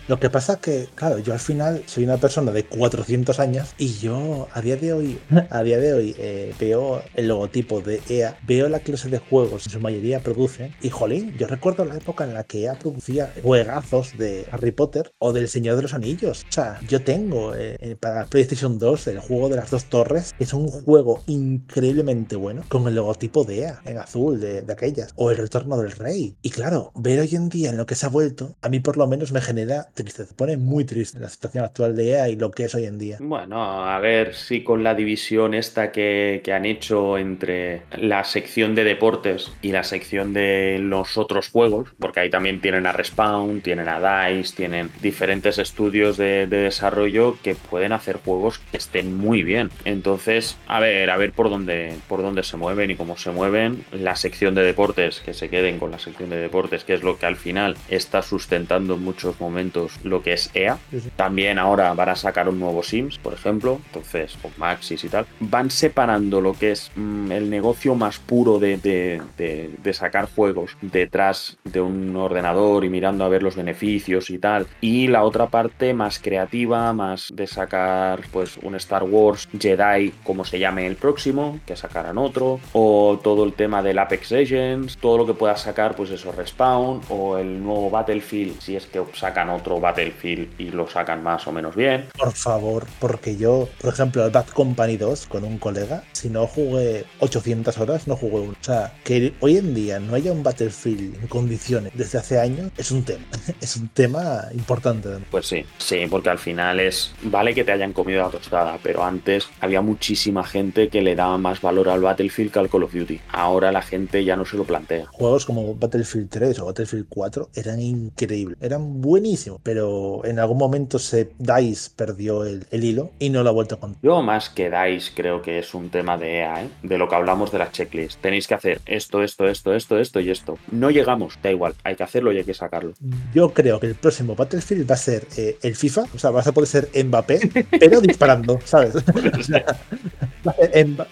Lo que pasa que, claro, yo al final soy una persona de 400 años y yo a día de hoy, (laughs) a día de hoy eh, veo el logotipo de EA, veo la clase de juegos en su mayoría producen y jolín, yo recuerdo la época en la que EA producía juegazos de Harry Potter o del Señor de los Anillos. O sea, yo tengo eh, eh, para PlayStation 2 el juego de las dos torres, que es un juego increíblemente bueno, con el logotipo de EA en azul de, de aquellas, o el retorno del rey. Y claro, ver hoy en día en lo que se ha vuelto, a mí por lo menos me genera tristeza, pone muy triste la situación actual de EA y lo que es hoy en día. Bueno, a ver si con la división esta que, que han hecho entre la sección de deportes y la sección de los otros juegos, porque ahí también tienen a Respawn, tienen a DICE, tienen diferentes estudios de, de desarrollo que pueden hacer juegos que estén muy bien. Entonces, a ver, a ver por dónde, por dónde se mueven y cómo se mueven. La sección de deportes, que se queden con la sección de deportes, que es lo que al final está sustentando en muchos momentos lo que es EA. También ahora van a sacar un nuevo Sims, por ejemplo, entonces, con Maxis y tal. Van separando lo que es mm, el negocio más puro de, de- de- sacar juegos detrás de un ordenador y mirando a ver los beneficios y tal. Y la otra parte más creativa, más de sacar pues un Star Wars Jedi, como se llame el próximo, que sacaran otro. O todo el tema del Apex Legends, todo lo que pueda sacar, pues eso, Respawn, o el nuevo Battlefield, si es que sacan otro Battlefield y lo sacan más o menos bien. Por favor, porque yo, por ejemplo, el Bad Company 2 con un colega, si no jugué 800 horas, no jugué uno. O sea, que hoy en día no haya un Battlefield en condiciones desde hace años es un tema. (laughs) Es un tema importante. Pues sí, sí, porque al final es. Vale que te hayan comido la tostada, pero antes había muchísima gente que le daba más valor al Battlefield que al Call of Duty. Ahora la gente ya no se lo plantea. Juegos como Battlefield 3 o Battlefield 4 eran increíbles, eran buenísimos, pero en algún momento se DICE perdió el, el hilo y no lo ha vuelto a contar. Yo más que DICE creo que es un tema de EA, ¿eh? de lo que hablamos de las checklists. Tenéis que hacer esto, esto, esto, esto, esto y esto. No llegamos, da igual, hay que hacerlo y hay que sacarlo. Yo creo que el próximo Battlefield va a ser eh, el FIFA, o sea, vas a poder ser Mbappé, pero (laughs) disparando, ¿sabes? (laughs)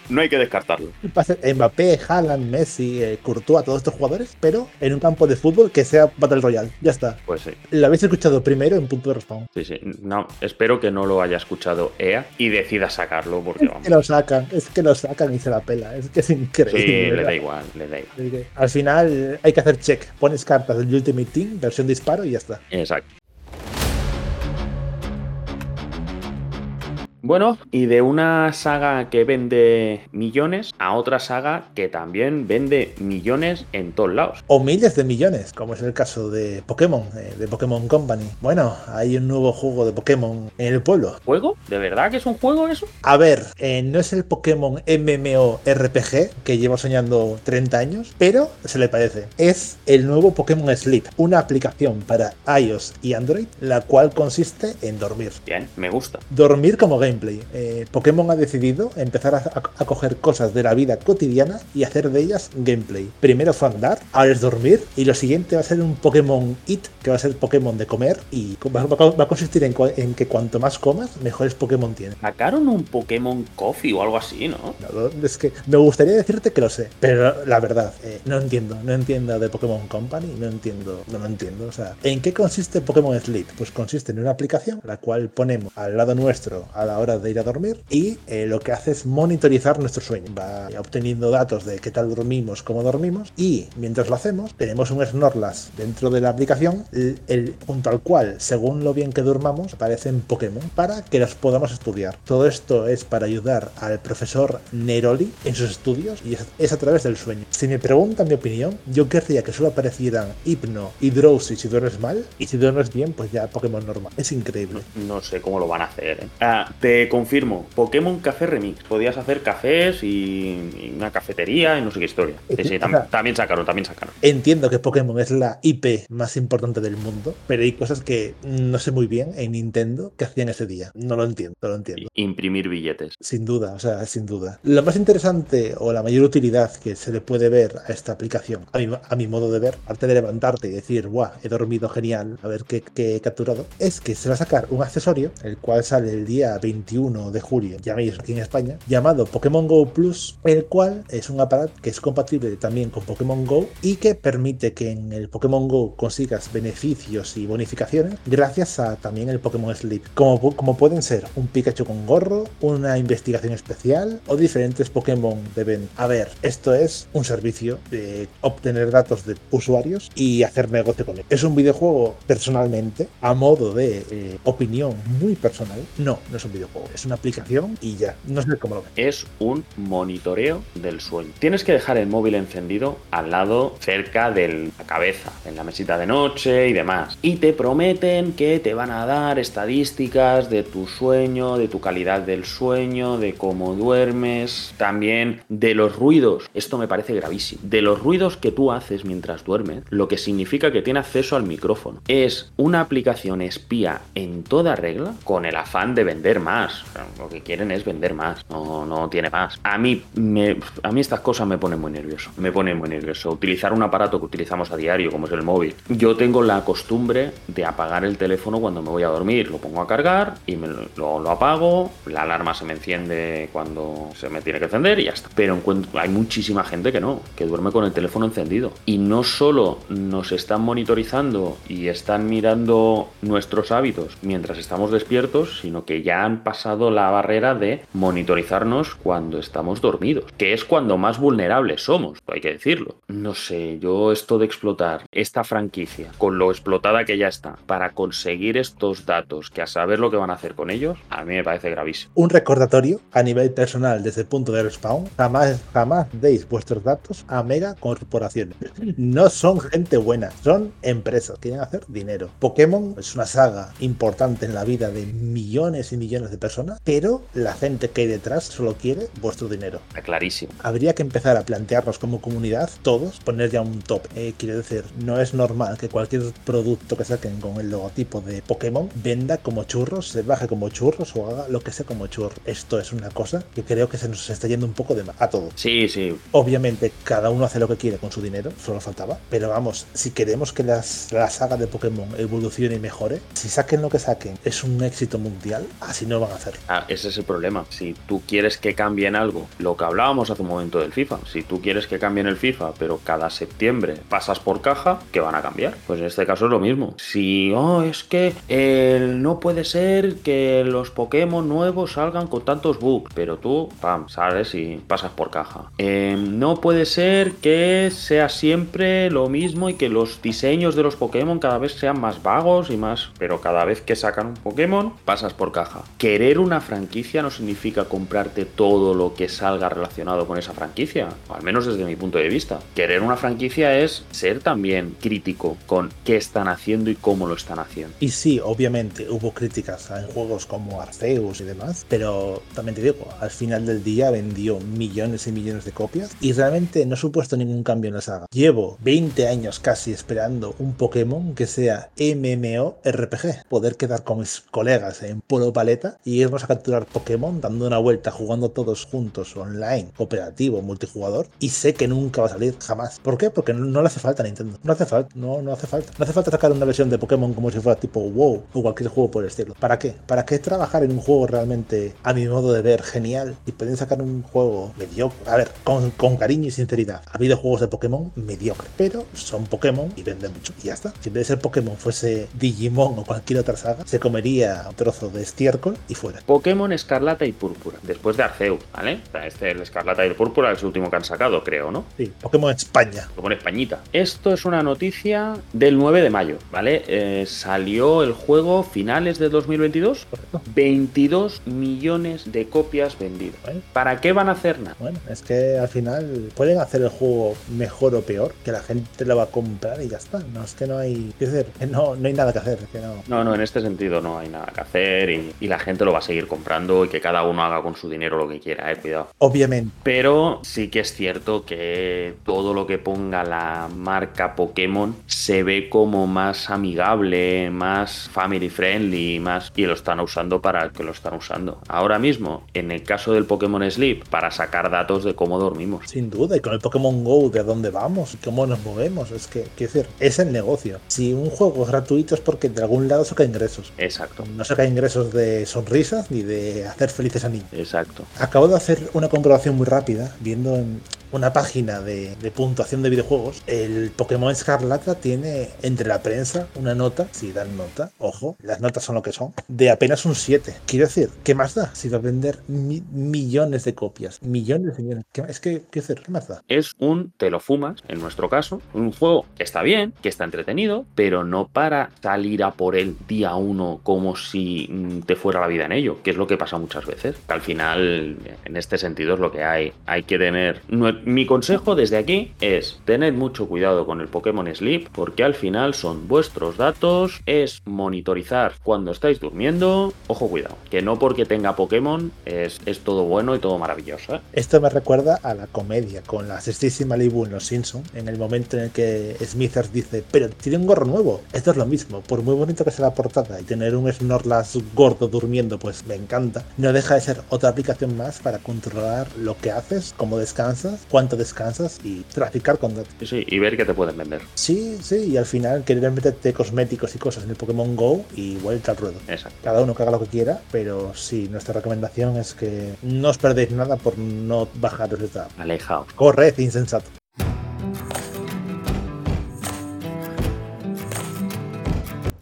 No hay que descartarlo. va a ser Mbappé, Haaland, Messi, eh, Courtois, todos estos jugadores, pero en un campo de fútbol que sea Battle Royale. Ya está. Pues sí. Lo habéis escuchado primero en punto de respawn. Sí, sí. No, espero que no lo haya escuchado EA y decida sacarlo porque vamos. Que lo sacan, es que lo sacan y se la pela. Es que es increíble. Sí, le da igual, le da igual. Es Al final hay que hacer check. Pones cartas del Ultimate Team, versión disparo y ya está. Exacto. Bueno, y de una saga que vende millones a otra saga que también vende millones en todos lados. O miles de millones, como es el caso de Pokémon, eh, de Pokémon Company. Bueno, hay un nuevo juego de Pokémon en el pueblo. ¿Juego? ¿De verdad que es un juego eso? A ver, eh, no es el Pokémon MMORPG que llevo soñando 30 años, pero se le parece. Es el nuevo Pokémon Sleep, una aplicación para iOS y Android, la cual consiste en dormir. Bien, me gusta. Dormir como gameplay. Eh, Pokémon ha decidido empezar a, a- a coger cosas de la vida cotidiana y hacer de ellas gameplay. Primero fue andar, ahora es dormir, y lo siguiente va a ser un Pokémon Eat, que va a ser Pokémon de comer, y va, va- va a consistir en, que cuanto más comas, mejores Pokémon tienes. Sacaron un Pokémon Coffee o algo así, ¿no? No, Es que me gustaría decirte que lo sé, pero la verdad, eh, no entiendo, no entiendo de Pokémon Company, no entiendo, no lo entiendo. O sea, ¿en qué consiste Pokémon Sleep? Pues consiste en una aplicación la cual ponemos al lado nuestro a la hora de ir a dormir y eh, lo que hace es monitorizar nuestro sueño. Va obteniendo datos de qué tal dormimos, cómo dormimos y mientras lo hacemos tenemos un Snorlax dentro de la aplicación el, el- junto al cual, según lo bien que durmamos, aparecen Pokémon para que los podamos estudiar. Todo esto es para ayudar al profesor Neroli en sus estudios y es, a través del sueño. Si me preguntan mi opinión, yo querría que solo aparecieran Hypno y Drowsy si duermes mal y si duermes bien, pues ya Pokémon normal. Es increíble. No sé cómo lo van a hacer. ¿eh? Ah, te Te confirmo, Pokémon Café Remix. Podías hacer cafés y, y una cafetería y no sé qué historia. Sí, sí, tam- O sea- también sacaron, también sacaron. Entiendo que Pokémon es la IP más importante del mundo, pero hay cosas que no sé muy bien en Nintendo que hacían ese día. No lo entiendo, no lo entiendo. Imprimir billetes. Sin duda, o sea, sin duda. Lo más interesante o la mayor utilidad que se le puede ver a esta aplicación, a mi, a mi modo de ver, aparte de levantarte y decir, guau, he dormido genial, a ver qué, qué he capturado, es que se va a sacar un accesorio, el cual sale el día 21 de julio, ya aquí en España, llamado Pokémon Go Plus, el cual es un aparato que es compatible también con Pokémon Go y que permite que en el Pokémon Go consigas beneficios y bonificaciones gracias a también el Pokémon Sleep, como, como pueden ser un Pikachu con gorro, una investigación especial o diferentes Pokémon deben. A ver, esto es un servicio de obtener datos de usuarios y hacer negocio con él. Es un videojuego personalmente, a modo de eh, opinión muy personal. No, no es un videojuego, es una aplicación y ya. No sé cómo lo ven. es un monitoreo del sueño. Tienes que dejar el móvil encendido al lado, cerca de la cabeza, en la mesita de noche y demás. Y te prometen que te van a dar estadísticas de tu sueño, de tu calidad del sueño, de cómo duermes, también de los ruidos. Esto me parece gravísimo. De los ruidos que tú haces mientras duermes, lo que significa que tiene acceso al micrófono. Es una aplicación espía en toda regla con el afán de vender más. Lo que quieren es vender más, no, no tiene más. A mí, me, a mí estas cosas me ponen muy nervioso. Me ponen muy nervioso. Utilizar un aparato que utilizamos a diario, como es el móvil. Yo tengo la costumbre de apagar el teléfono cuando me voy a dormir. Lo pongo a cargar y me lo- lo apago. La alarma se me enciende cuando se me tiene que encender y ya está. Pero encuentro, hay muchísima gente que no, que duerme con el teléfono encendido. Y no solo nos están monitorizando y están mirando nuestros hábitos mientras estamos despiertos, sino que ya han pasado la barrera de monitorizarnos cuando estamos dormidos, que es cuando más vulnerables somos, hay que decirlo. No sé, yo esto de explotar esta franquicia con lo explotada que ya está para conseguir estos datos, que a saber lo que van a hacer con ellos, a mí me parece gravísimo. Un recordatorio a nivel personal desde el punto de respawn. Jamás, jamás deis vuestros datos a mega corporaciones. No son gente buena, son empresas. Quieren hacer dinero. Pokémon es una saga importante en la vida de millones y millones de personas, pero la gente que hay detrás solo quiere vuestro dinero. Está clarísimo. Habría que empezar a plantearnos como comunidad, todos, poner ya un top. Eh, quiero decir, no es normal que cualquier producto que saquen con el logotipo de Pokémon venda como churros, se baje como churros o haga lo que sea como churros. Esto es una cosa que creo que se nos está yendo un poco de más a todos. Sí, sí, Obviamente, cada uno hace lo que quiere con su dinero, solo faltaba. Pero vamos, si queremos que las- la saga de Pokémon evolucione y mejore, si saquen lo que saquen es un éxito mundial, así no hacer. Ah, ese es el problema. Si tú quieres que cambien algo, lo que hablábamos hace un momento del FIFA, si tú quieres que cambien el FIFA, pero cada septiembre pasas por caja, ¿qué van a cambiar? Pues en este caso es lo mismo. Si, oh, es que eh, no puede ser que los Pokémon nuevos salgan con tantos bugs, pero tú, pam, sales y pasas por caja. Eh, no puede ser que sea siempre lo mismo y que los diseños de los Pokémon cada vez sean más vagos y más, pero cada vez que sacan un Pokémon, pasas por caja. Querer una franquicia no significa comprarte todo lo que salga relacionado con esa franquicia, al menos desde mi punto de vista. Querer una franquicia es ser también crítico con qué están haciendo y cómo lo están haciendo. Y sí, obviamente hubo críticas en juegos como Arceus y demás, pero también te digo, al final del día vendió millones y millones de copias y realmente no ha supuesto ningún cambio en la saga. Llevo 20 años casi esperando un Pokémon que sea MMORPG, poder quedar con mis colegas en Polo Paleta y irnos a capturar Pokémon dando una vuelta, jugando todos juntos online, cooperativo, multijugador y sé que nunca va a salir jamás. ¿Por qué? Porque no, le hace falta a Nintendo. No hace falta, no, no hace falta. No hace falta sacar una versión de Pokémon como si fuera tipo WoW o cualquier juego por el estilo. ¿Para qué? ¿Para qué trabajar en un juego realmente, a mi modo de ver, genial y pueden sacar un juego mediocre? A ver, con, con cariño y sinceridad. Ha habido juegos de Pokémon mediocre, pero son Pokémon y venden mucho. Y ya está. Si en vez de ser Pokémon fuese Digimon o cualquier otra saga, se comería un trozo de estiércol fuera. Pokémon Escarlata y Púrpura, después de Arceus, ¿vale? Este, el Escarlata y el Púrpura, es el último que han sacado, creo, ¿no? Sí, Pokémon España. En Españita. Esto es una noticia del 9 de mayo, ¿vale? Eh, salió el juego finales de 2022. Correcto. 22 millones de copias vendidas. Bueno. ¿Para qué van a hacer nada? Bueno, es que al final pueden hacer el juego mejor o peor, que la gente lo va a comprar y ya está. No es que no hay, quiero decir, no, no hay nada que hacer, que no. No, no, en este sentido no hay nada que hacer y, y la gente lo va a seguir comprando y que cada uno haga con su dinero lo que quiera, eh, cuidado. Obviamente. Pero sí que es cierto que todo lo que ponga la marca Pokémon se ve como más amigable, más family friendly, más y lo están usando para que lo están usando. Ahora mismo, en el caso del Pokémon Sleep, para sacar datos de cómo dormimos. Sin duda, y con el Pokémon Go, de dónde vamos, cómo nos movemos, es que, quiero decir, es el negocio. Si un juego es gratuito es porque de algún lado saca ingresos. Exacto. No saca ingresos de ni de hacer felices a niños. Exacto. Acabo de hacer una comprobación muy rápida, viendo en una página de, puntuación de videojuegos. El Pokémon Escarlata tiene entre la prensa una nota, si dan nota, ojo, las notas son lo que son, de apenas un 7. Quiero decir, ¿qué más da? Si va a vender mi- millones de copias, millones de millones. ¿Qué- es que, quiero decir, ¿qué más da? Es un te lo fumas, en nuestro caso, un juego que está bien, que está entretenido, pero no para salir a por él día uno como si mm, te fuera la vida en ello, que es lo que pasa muchas veces. Al final, en este sentido, es lo que hay. Hay que tener. Mi consejo desde aquí es tener mucho cuidado con el Pokémon Sleep, porque al final son vuestros datos, es monitorizar cuando estáis durmiendo. Ojo, cuidado, que no porque tenga Pokémon es, es todo bueno y todo maravilloso. ¿eh? Esto me recuerda a la comedia con la sextísima Malibu en Los Simpson, en el momento en el que Smithers dice, pero tiene un gorro nuevo. Esto es lo mismo, por muy bonito que sea la portada y tener un Snorlax gordo durmiendo, pues me encanta. No deja de ser otra aplicación más para controlar lo que haces, cómo descansas, cuánto descansas y traficar con datos. Sí, sí, y ver qué te pueden vender. Sí, sí, y al final querer meterte cosméticos y cosas en el Pokémon Go y vuelta al ruedo. Exacto. Cada uno que haga lo que quiera, pero sí, nuestra recomendación es que no os perdéis nada por no bajaros de esta. Alejaos. Corred, insensato.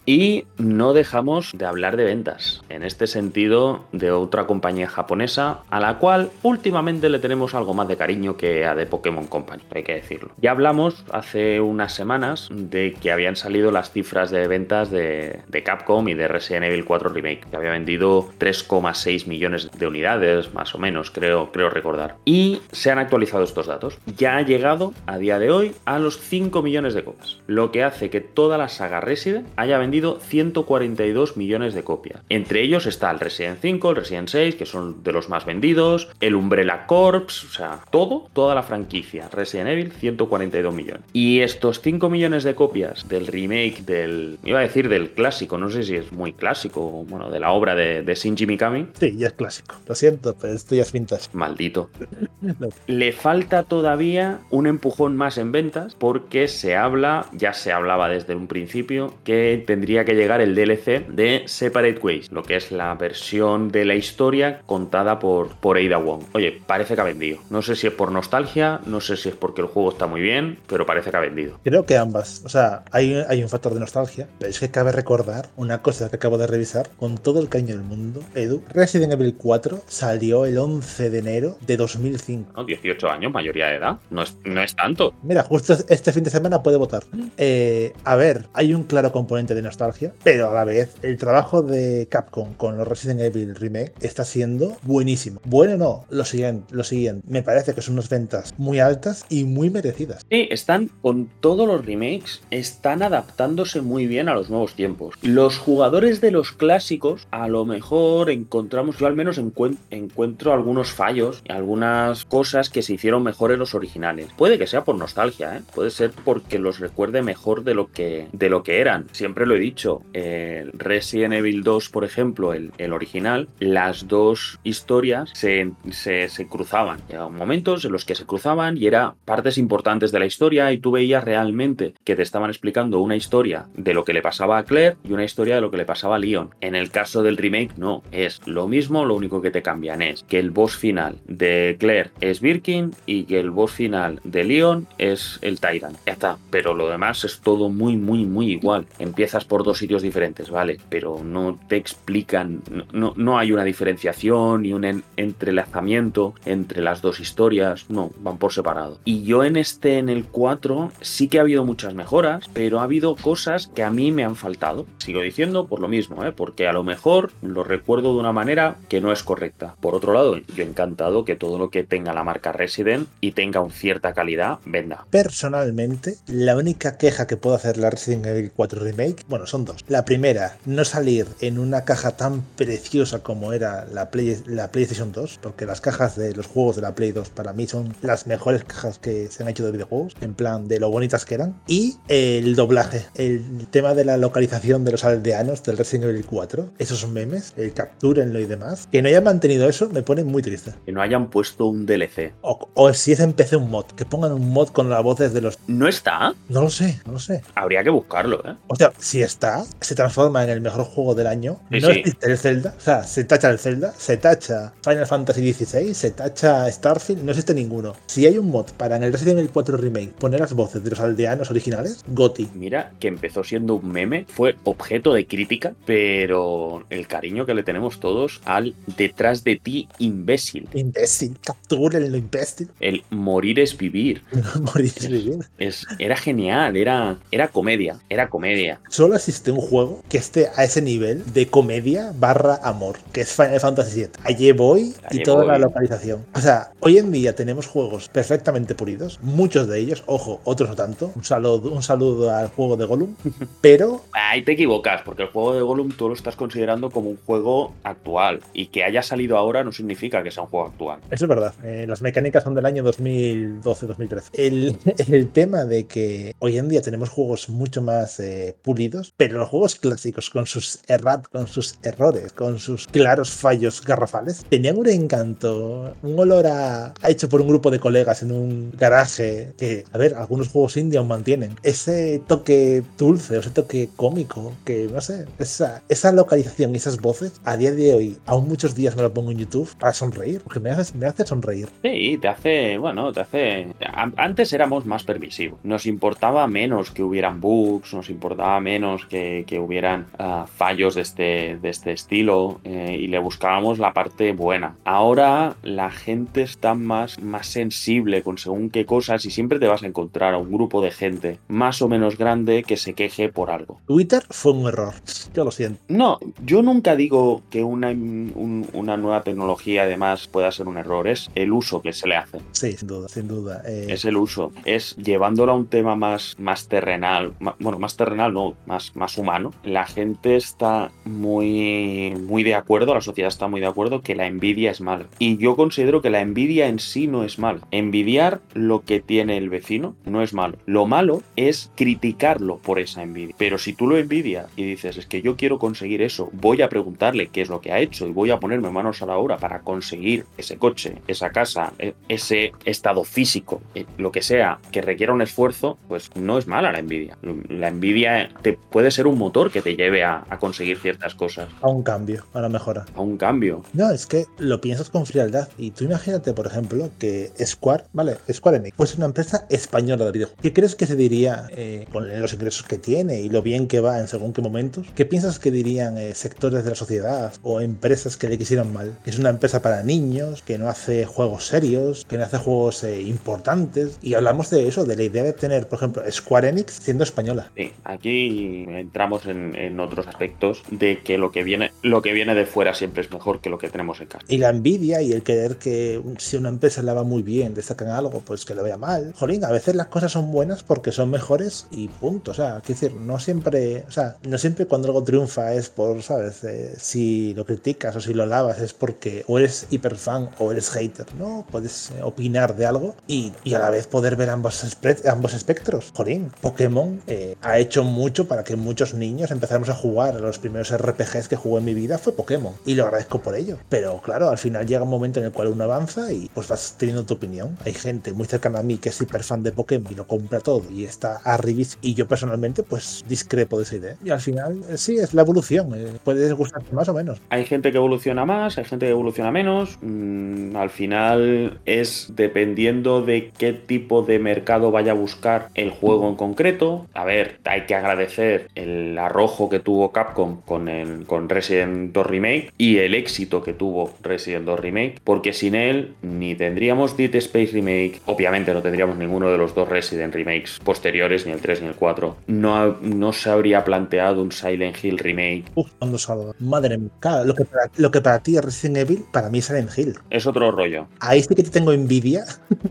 Y no dejamos de hablar de ventas. En este sentido, de otra compañía japonesa a la cual últimamente le tenemos algo más de cariño que a The Pokémon Company, hay que decirlo. Ya hablamos hace unas semanas de que habían salido las cifras de ventas de, de Capcom y de Resident Evil 4 Remake, que había vendido 3,6 millones de unidades, más o menos, creo, creo recordar. Y se han actualizado estos datos. Ya ha llegado a día de hoy a los 5 millones de copias, lo que hace que toda la saga Resident haya vendido 142 millones de copias. Entre ellos está el Resident 5, el Resident 6, que son de los más vendidos, el Umbrella Corps, o sea, todo, toda la franquicia Resident Evil, 142 millones. Y estos 5 millones de copias del remake del, iba a decir del clásico, no sé si es muy clásico, bueno, de la obra de, de Shinji Mikami, Sí, ya es clásico. Lo siento, pero esto ya es vintage. maldito. (laughs) No. Le falta todavía un empujón más en ventas porque se habla, ya se hablaba desde un principio, que tendría que llegar el DLC de Separate Ways, lo que es la versión de la historia contada por, por Ada Wong. Oye, parece que ha vendido. No sé si es por nostalgia, no sé si es porque el juego está muy bien, pero parece que ha vendido. Creo que ambas. O sea, hay, hay un factor de nostalgia, pero es que cabe recordar una cosa que acabo de revisar con todo el cariño del mundo. Edu, Resident Evil 4 salió el 11 de enero de 2005. ¿no? 18 años, mayoría de edad. No es, no es tanto. Mira, justo este fin de semana puede votar. Eh, a ver, hay un claro componente de nostalgia, pero a la vez el trabajo de Capcom con los Resident Evil Remake está siendo buenísimo. Bueno, no, lo siguiente, lo siguiente. Me parece que son unas ventas muy altas y muy merecidas. Sí, están con todos los remakes, están adaptándose muy bien a los nuevos tiempos. Los jugadores de los clásicos, a lo mejor encontramos, yo al menos encuen- encuentro algunos fallos algunas cosas que se hicieron mejor en los originales. Puede que sea por nostalgia, ¿eh? puede ser porque los recuerde mejor de lo que, de lo que eran. Siempre lo he dicho, Resident Evil 2, por ejemplo, el, original, las dos historias se, se, se cruzaban. Llegaban momentos en los que se cruzaban y era partes importantes de la historia y tú veías realmente que te estaban explicando una historia de lo que le pasaba a Claire y una historia de lo que le pasaba a Leon. En el caso del remake no, es lo mismo, lo único que te cambian es que el boss final de Claire es Birkin y que el boss final de Leon es el Tyrant. Ya está, pero lo demás es todo muy, muy, muy igual. Empiezas por dos sitios diferentes, ¿vale? Pero no te explican, no, no, hay una diferenciación ni un en- entrelazamiento entre las dos historias, no, van por separado. Y yo en este, en el 4, sí que ha habido muchas mejoras, pero ha habido cosas que a mí me han faltado. Sigo diciendo por lo mismo, ¿eh? porque a lo mejor lo recuerdo de una manera que no es correcta. Por otro lado, yo encantado que todo lo que tenga la marca Resident y tenga una cierta calidad, venda. Personalmente, la única queja que puedo hacer la Resident Evil 4 Remake, bueno, bueno, son dos. La primera, no salir en una caja tan preciosa como era la, Play, la PlayStation 2, porque las cajas de los juegos de la Play 2 para mí son las mejores cajas que se han hecho de videojuegos, en plan de lo bonitas que eran. Y el doblaje, el tema de la localización de los aldeanos del Resident Evil 4, esos memes, el capturenlo y demás, que no hayan mantenido eso me pone muy triste. Que no hayan puesto un DLC. O, o si es en PC un mod, que pongan un mod con las voces de los... ¿No está? No lo sé, no lo sé. Habría que buscarlo, ¿eh? O sea, si está, se transforma en el mejor juego del año. Sí, no sí. existe el Zelda. O sea, se tacha el Zelda, se tacha Final Fantasy XVI, se tacha Starfield, no existe ninguno. Si hay un mod para en el Resident Evil 4 Remake poner las voces de los aldeanos originales, Goti. Mira, que empezó siendo un meme, fue objeto de crítica, pero el cariño que le tenemos todos al detrás de ti, imbécil. Imbécil, capturen lo imbécil. El morir es vivir. (laughs) Morir es vivir. Es, era genial, era, era comedia, era comedia. Solo existe un juego que esté a ese nivel de comedia barra amor, que es Final Fantasy VII. Allí voy y Allí toda voy. la localización. O sea, hoy en día tenemos juegos perfectamente pulidos, muchos de ellos, ojo, otros no tanto. Un saludo, un saludo al juego de Gollum, (laughs) pero Ahí te equivocas, porque el juego de Gollum tú lo estás considerando como un juego actual. Y que haya salido ahora no significa que sea un juego actual. Eso es verdad. eh, las mecánicas son del año 2012-2013. El, (laughs) el tema de que hoy en día tenemos juegos mucho más eh, pulidos, pero los juegos clásicos con sus errat, con sus errores, con sus claros fallos garrafales, tenían un encanto, un olor a, a hecho por un grupo de colegas en un garaje que, a ver, algunos juegos indie aún mantienen. Ese toque dulce, ese toque cómico, que no sé, esa, esa localización y esas voces, a día de hoy, aún muchos días me lo pongo en YouTube para sonreír, porque me hace, me hace sonreír. Sí, te hace, bueno, te hace... Antes éramos más permisivos. Nos importaba menos que hubieran bugs, nos importaba menos que, que hubieran ah, fallos de este, de este estilo eh, y le buscábamos la parte buena. Ahora la gente está más, más sensible con según qué cosas y siempre te vas a encontrar a un grupo de gente más o menos grande que se queje por algo. Twitter fue un error. Yo lo siento. No, yo nunca digo que una, un- una nueva tecnología además pueda ser un error, es el uso que se le hace. Sí, sin duda, sin duda. Eh, Es el uso, es llevándolo a un tema más, más terrenal, bueno, más terrenal no, más, más humano. La gente está muy, muy de acuerdo, la sociedad está muy de acuerdo que la envidia es mala. Y yo considero que la envidia en sí no es mala. Envidiar lo que tiene el vecino no es malo. Lo malo es criticarlo por esa envidia. Pero si tú lo envidias y dices, es que yo quiero conseguir eso, voy a preguntarle qué es lo que ha hecho y voy a ponerme manos a la obra para conseguir ese coche, esa casa, e- ese estado físico, eh, lo que sea, que requiera un esfuerzo, pues no es mala la envidia. La envidia te puede ser un motor que te lleve a, a conseguir ciertas cosas, a un cambio, a la mejora. a un cambio. No, es que lo piensas con frialdad. Y tú imagínate, por ejemplo, que Square, vale, Square Enix, pues una empresa española de videojuegos. ¿Qué crees que se diría eh, con los ingresos que tiene y lo bien que va en según qué momentos? ¿Qué piensas que dirían eh, sectores de la sociedad o empresas que le quisieran mal? Que es una empresa para niños, que no hace juegos serios, que no hace juegos eh, importantes. Y hablamos de eso, de la idea de tener, por ejemplo, Square Enix siendo española. Sí, aquí entramos en, en otros aspectos de que lo que viene, lo que viene de fuera siempre es mejor que lo que tenemos en casa. Y la envidia y el querer que si una empresa la va muy bien, destacan algo, pues que le vaya mal. Jolín, a veces las cosas son buenas porque son mejores y punto. O sea, quiero decir, no siempre, o sea, no siempre cuando algo triunfa es por, ¿sabes? Eh, si lo criticas o si lo alabas es porque o eres hiperfan o eres hater, ¿no? Puedes eh, opinar de algo y, y a la vez poder ver ambos, ambos espectros. Jolín, Pokémon eh, ha hecho mucho para que muchos niños empezáramos a jugar. Los primeros RPGs que jugué en mi vida fue Pokémon y lo agradezco por ello. Pero claro, al final llega un momento en el cual uno avanza y pues vas teniendo tu opinión. Hay gente muy cercana a mí que es hiper fan de Pokémon y lo compra todo y está arribis y yo personalmente pues discrepo de esa idea. Y al final eh, sí, es la evolución. eh, puede gustarte más o menos. Hay gente que evoluciona más, hay gente que evoluciona menos. Mm, al final es dependiendo de qué tipo de mercado vaya a buscar el juego en concreto. A ver, hay que agradecer el arrojo que tuvo Capcom con, el, con Resident 2 Remake y el éxito que tuvo Resident 2 Remake, porque sin él ni tendríamos Dead Space Remake, obviamente no tendríamos ninguno de los dos Resident Remakes posteriores, ni el 3 ni el 4. No, no se habría planteado un Silent Hill Remake. Uf, cuando salga. Madre mía. Claro, lo que, para, lo que para ti es Resident Evil, para mí es Silent Hill. Es otro rollo. Ahí sí que te tengo envidia. (laughs)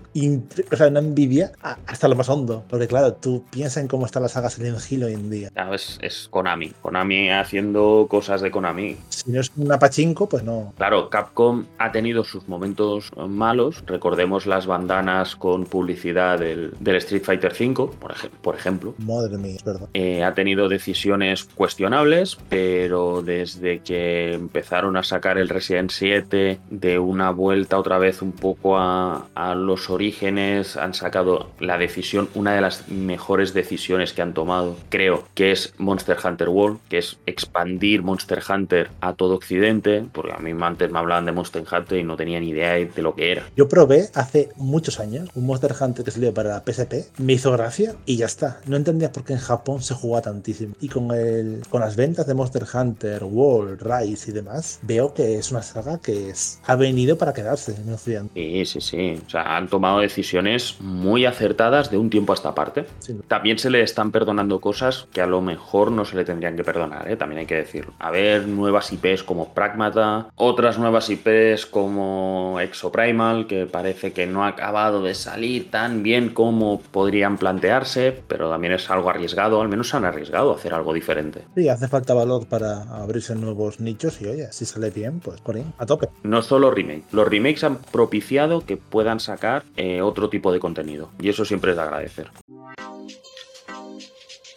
O sea, una envidia hasta lo más hondo. Porque claro, tú piensas en cómo está la saga Silent Hill hoy en día. Es, es Konami. Konami haciendo cosas de Konami. Si no es una pachinko, pues no. Claro, Capcom ha tenido sus momentos malos. Recordemos las bandanas con publicidad del, del Street Fighter V, por, ej- por ejemplo. Madre mía, es verdad. Eh, ha tenido decisiones cuestionables, pero desde que empezaron a sacar el Resident 7 de una vuelta otra vez un poco a, a los orígenes, han sacado la decisión, una de las mejores decisiones que han tomado, creo, que es Monster Hunter World, que es expandir Monster Hunter a todo Occidente, porque a mí antes me hablaban de Monster Hunter y no tenía ni idea de lo que era. Yo probé hace muchos años un Monster Hunter que salió para la PSP, me hizo gracia y ya está. No entendía por qué en Japón se jugaba tantísimo. Y con, el, con las ventas de Monster Hunter, World, Rise y demás, veo que es una saga que es, ha venido para quedarse en Occidente. Sí, sí, sí. O sea, han tomado decisiones muy acertadas de un tiempo a esta parte. Sí. También se le están perdonando cosas que a lo mejor no se le tendrían que perdonar, ¿eh? también hay que decirlo. A ver, nuevas IPs como Pragmata, otras nuevas IPs como Exoprimal, que parece que no ha acabado de salir tan bien como podrían plantearse, pero también es algo arriesgado, al menos se han arriesgado a hacer algo diferente. Sí, hace falta valor para abrirse nuevos nichos y oye, si sale bien, pues por ahí, a tope. No solo remake, los remakes han propiciado que puedan sacar eh, otro tipo de contenido, y eso siempre es de agradecer.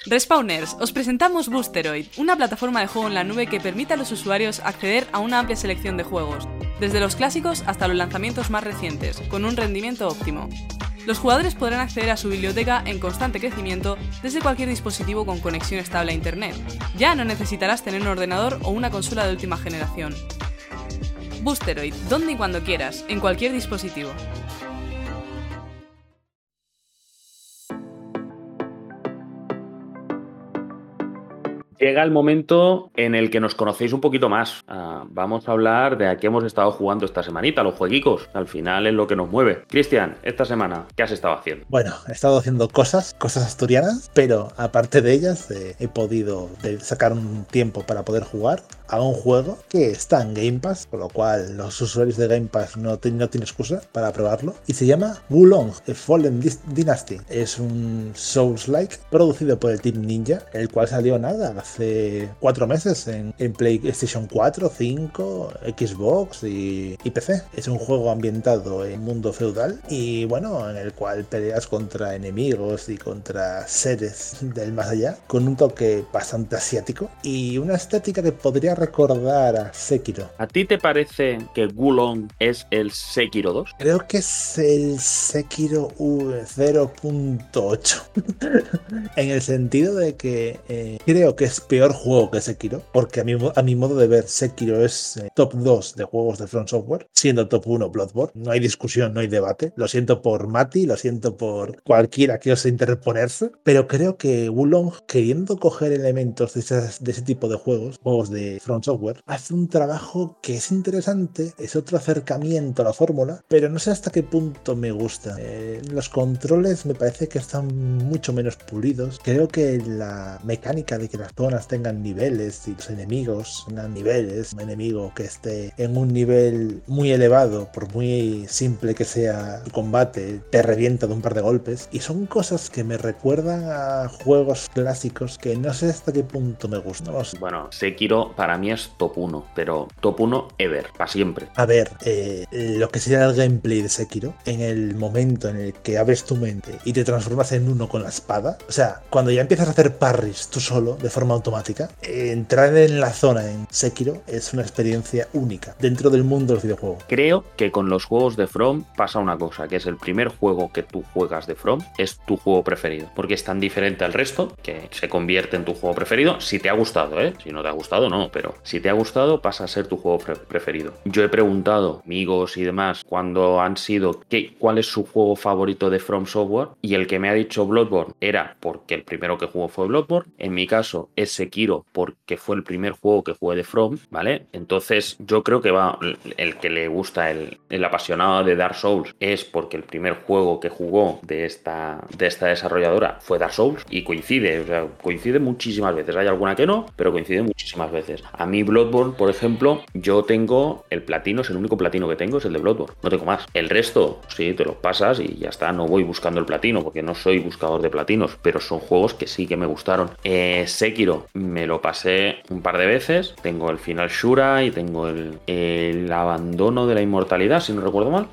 Respawners, os presentamos Boosteroid, una plataforma de juego en la nube que permite a los usuarios acceder a una amplia selección de juegos, desde los clásicos hasta los lanzamientos más recientes, con un rendimiento óptimo. Los jugadores podrán acceder a su biblioteca en constante crecimiento desde cualquier dispositivo con conexión estable a Internet. Ya no necesitarás tener un ordenador o una consola de última generación. Boosteroid, donde y cuando quieras, en cualquier dispositivo. Llega el momento en el que nos conocéis un poquito más. Ah, vamos a hablar de a qué hemos estado jugando esta semanita, los jueguicos. Al final es lo que nos mueve. Cristian, esta semana, ¿qué has estado haciendo? Bueno, he estado haciendo cosas, cosas asturianas, pero aparte de ellas eh, he podido de- sacar un tiempo para poder jugar a un juego que está en Game Pass, con lo cual los usuarios de Game Pass no, ti- no tienen excusa para probarlo. Y se llama Wulong, A Fallen Dynasty. Es un Souls-like producido por el Team Ninja, el cual salió nada, hace cuatro meses en, en PlayStation 4, 5, Xbox y, y PC. Es un juego ambientado en mundo feudal y bueno, en el cual peleas contra enemigos y contra seres del más allá, con un toque bastante asiático y una estética que podría recordar a Sekiro. ¿A ti te parece que Gulong es el Sekiro 2? Creo que es el Sekiro V0.8. (laughs) en el sentido de que eh, creo que es peor juego que Sekiro. Porque a mi, mo- a mi modo de ver, Sekiro es eh, top 2 de juegos de Front Software. Siendo top 1 Bloodborne. No hay discusión, no hay debate. Lo siento por Mati, lo siento por cualquiera que ose interponerse. Pero creo que Wulong, queriendo coger elementos de, esas- de ese tipo de juegos, juegos de Front Software, hace un trabajo que es interesante, es otro acercamiento a la fórmula, pero no sé hasta qué punto me gusta. Eh, los controles me parece que están mucho menos pulidos. Creo que la mecánica de que las zonas tengan niveles y los enemigos tengan niveles, un enemigo que esté en un nivel muy elevado, por muy simple que sea su combate, te revienta de un par de golpes. Y son cosas que me recuerdan a juegos clásicos que no sé hasta qué punto me gustan. No sé. Bueno, Sekiro para mí es top 1, pero top 1 ever, para siempre. A ver, eh, lo que sería el gameplay de Sekiro, en el momento en el que abres tu mente y te transformas en uno con la espada, o sea, cuando ya empiezas a hacer parries tú solo, de forma automática, eh, entrar en la zona en Sekiro es una experiencia única dentro del mundo del videojuego. Creo que con los juegos de From pasa una cosa, que es el primer juego que tú juegas de From es tu juego preferido, porque es tan diferente al resto que se convierte en tu juego preferido si te ha gustado, ¿eh? Si no te ha gustado, no, pero si te ha gustado pasa a ser tu juego pre- preferido. Yo he preguntado, amigos y demás, cuando han sido qué, cuál es su juego favorito de From Software y el que me ha dicho Bloodborne era porque el primero que jugó fue Bloodborne. En mi caso es Sekiro porque fue el primer juego que jugué de From, ¿vale? Entonces yo creo que va, el que le gusta, el, el apasionado de Dark Souls, es porque el primer juego que jugó de esta, de esta desarrolladora fue Dark Souls y coincide, o sea, coincide muchísimas veces. Hay alguna que no, pero coincide muchísimas veces. A mí Bloodborne, por ejemplo, yo tengo el platino, es el único platino que tengo, es el de Bloodborne. No tengo más. El resto, sí, te los pasas y ya está. No voy buscando el platino porque no soy buscador de platinos, pero son juegos que sí que me gustaron. Eh, Sekiro me lo pasé un par de veces. Tengo el final Shura y tengo el, el abandono de la inmortalidad, si no recuerdo mal.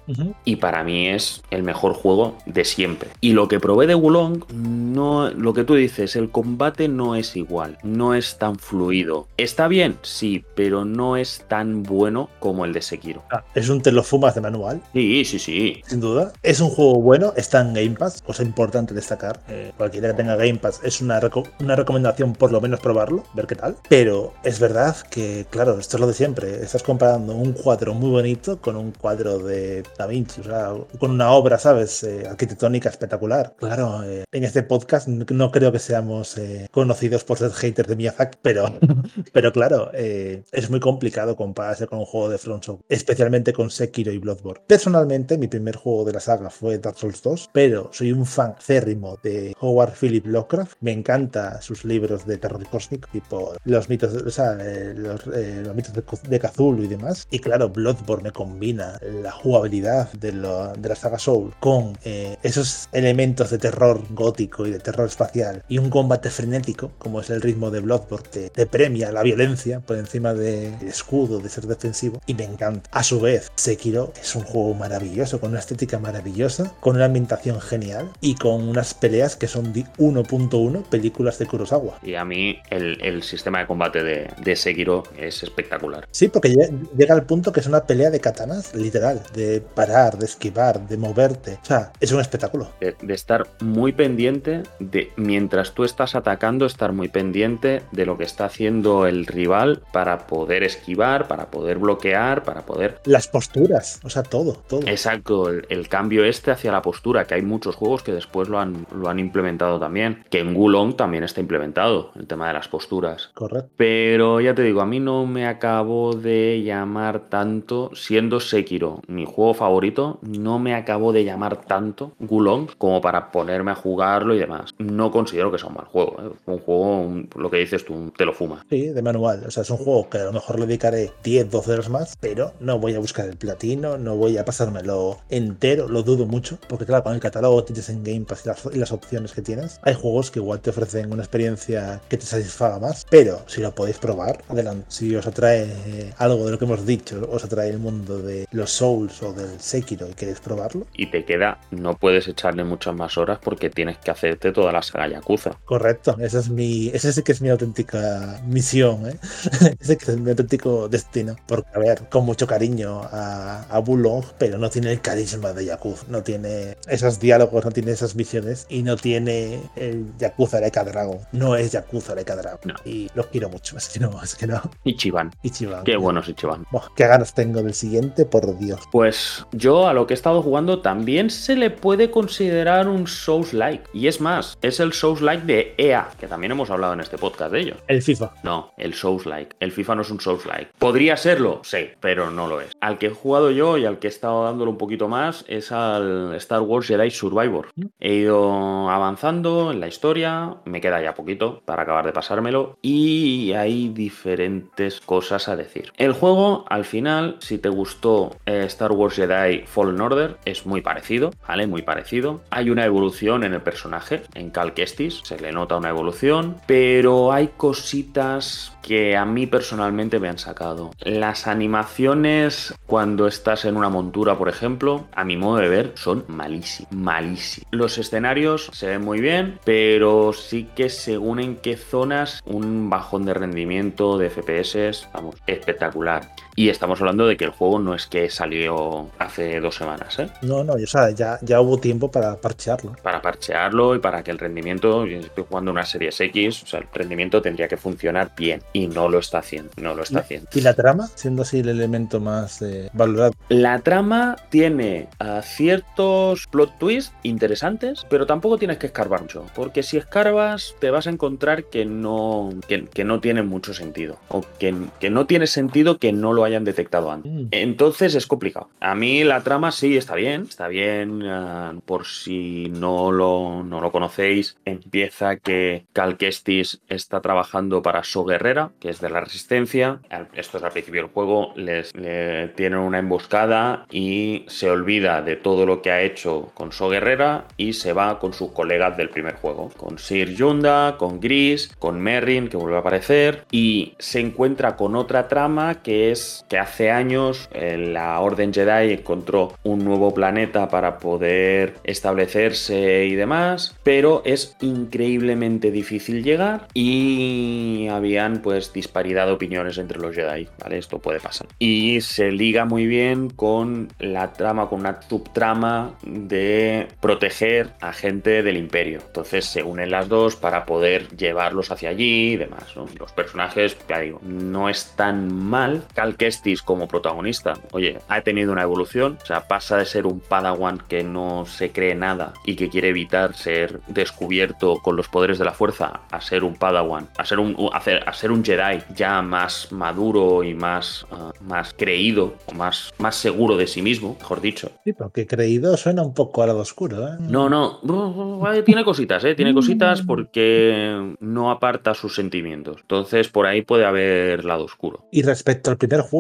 Y para mí es el mejor juego de siempre. Y lo que probé de Wulong, no, lo que tú dices, el combate no es igual, no es tan fluido. ¿Está bien? Sí, pero no es tan bueno como el de Sekiro. Ah, es un te lo fumas de manual. Sí, sí, sí. Sin duda. Es un juego bueno, está en Game Pass, cosa importante destacar. Eh, cualquiera que tenga Game Pass es una, reco- una recomendación por lo menos probarlo, ver qué tal. Pero es verdad que, claro, esto es lo de siempre. Estás comparando un cuadro muy bonito con un cuadro de Da Vinci, o sea, con una obra, ¿sabes? Eh, arquitectónica espectacular. Claro, eh, en este podcast no creo que seamos conocidos por ser haters de Miyazaki, pero, (laughs) pero claro, eh, es muy complicado compararse con un juego de From Software, especialmente con Sekiro y Bloodborne. Personalmente, mi primer juego de la saga fue Dark Souls 2, pero soy un fan cérrimo de Howard Philip Lovecraft. Me encanta sus libros de terror cósmico, tipo los mitos, o sea, eh, los, eh, los mitos de, Cth- de Cthulhu y demás. Y claro, Bloodborne me combina la jugabilidad de, lo- de la saga Soul con esos elementos de terror gótico y de terror espacial y un combate frenético, como es el ritmo de Bloodborne, que te premia la violencia por encima del escudo, de ser defensivo, y me encanta. A su vez, Sekiro es un juego maravilloso, con una estética maravillosa, con una ambientación genial y con unas peleas que son de 1.1 películas de Kurosawa. Y a mí el, el sistema de combate de, de Sekiro es espectacular. Sí, porque lle- llega al punto que es una pelea de katanas, literal, de parar, de esquivar, de moverte. O sea, es un espectáculo. De, de estar muy pendiente de, mientras tú estás atacando, estar muy pendiente de lo que está haciendo el rival para poder esquivar, para poder bloquear, para poder... Las posturas, o sea, todo, todo. Exacto, el, el cambio este hacia la postura, que hay muchos juegos que después lo han, lo han implementado también, que en Gulong también está implementado, el tema de las posturas. Correcto. Pero ya te digo, a mí no me acabó de llamar tanto, siendo Sekiro mi juego favorito, no me acabó de llamar tanto Gulong como para ponerme a jugarlo y demás. No considero que sea un mal juego, ¿eh? un juego, un- lo que dices tú, te lo fumas. Sí, de manual. O sea, es un juego que a lo mejor le dedicaré 10, 12 horas más, pero no voy a buscar el platino, no voy a pasármelo entero, lo dudo mucho, porque claro, con el catálogo que tienes en Game Pass y las, y las opciones que tienes, hay juegos que igual te ofrecen una experiencia que te satisfaga más, pero si lo podéis probar, adelante. Si os atrae eh, algo de lo que hemos dicho, os atrae el mundo de los Souls o del Sekiro y queréis probarlo, Y te queda, no puedes echarle muchas más horas porque tienes que hacerte toda la saga Yakuza. Correcto, esa es mi, ese sí que es mi auténtica misión, ¿eh? (laughs) ese que es mi auténtico destino. Porque, a ver, con mucho cariño a, a Bulong, pero no tiene el carisma de Yakuza, no tiene esos diálogos, no tiene esas misiones y no tiene el Yakuza Like Dragon. No es Yakuza Like Dragon. No. Y los quiero mucho, es que no, es que no. Ichiban, Ichiban. qué bueno es Ichiban. Buah, qué ganas tengo del siguiente, por Dios. Pues yo a lo que he estado jugando también se le puede considerar un Souls-like. Y es más, es el Souls-like de EA, que también hemos hablado en este podcast de ello. El FIFA. No, el Souls-like. El FIFA no es un Souls-like. ¿Podría serlo? Sí, pero no lo es. Al que he jugado yo y al que he estado dándolo un poquito más es al Star Wars Jedi Survivor. He ido avanzando en la historia, me queda ya poquito para acabar de pasármelo y hay diferentes cosas a decir. El juego, al final, si te gustó eh, Star Wars Jedi Fallen Order, es muy parecido, ¿vale? Muy parecido. Hay una evolución en el personaje, en Cal Kestis, se le nota una evolución, pero hay cositas que a mí personalmente me han sacado. Las animaciones cuando estás en una montura, por ejemplo, a mi modo de ver, son malísimas, malísimas. Los escenarios se ven muy bien, pero sí que según en qué zonas, un bajón de rendimiento de FPS, vamos, espectacular. Y estamos hablando de que el juego no es que salió hace dos semanas, ¿eh? No, no, o sea, ya, ya hubo tiempo para parchearlo. Para parchearlo y para que el rendimiento, yo estoy jugando una Series X, o sea, el rendimiento tendría que funcionar bien y no lo está haciendo, no lo está haciendo. Y la trama, siendo así el elemento más eh, valorado. La trama tiene ah, ciertos plot twists interesantes, pero tampoco tienes que escarbar mucho, porque si escarbas te vas a encontrar que no, que, que no tienen mucho sentido. O que, que no tiene sentido que no lo hayan detectado antes. Mm. Entonces es complicado. A mí la trama sí está bien, está bien. eh, por si no lo, no lo conocéis, empieza que Cal Kestis está trabajando para So Guerrera, que es de la Resistencia. Esto es al principio del juego, les le tienen una emboscada y se olvida de todo lo que ha hecho con So Guerrera y se va con sus colegas del primer juego, con Sir Yunda, con Gris, con Merrin, que vuelve a aparecer, y se encuentra con otra trama que es que hace años eh, la Orden Jedi encontró un nuevo planeta para poder establecerse y demás, pero es increíblemente difícil llegar y habían pues disparidad de opiniones entre los Jedi, ¿vale? Esto puede pasar. Y se liga muy bien con la trama, con una subtrama de proteger a gente del imperio. Entonces se unen las dos para poder llevarlos hacia allí y demás. Los personajes, ya digo, no es tan mal. Cal Kestis como protagonista, oye, ha tenido una evolución, o sea, pasa de ser un padawan que no se cree nada y que quiere evitar ser descubierto con los poderes de la fuerza a ser un padawan, a ser un, a ser, a ser un Jedi ya más maduro y más, ah, más creído, o más, más seguro de sí mismo, mejor dicho. Sí, porque creído suena un poco al lado oscuro, ¿eh? No, no, tiene cositas, ¿eh? Tiene cositas porque no aparta sus sentimientos. Entonces, por ahí puede haber lado oscuro. Y respecto al primer juego,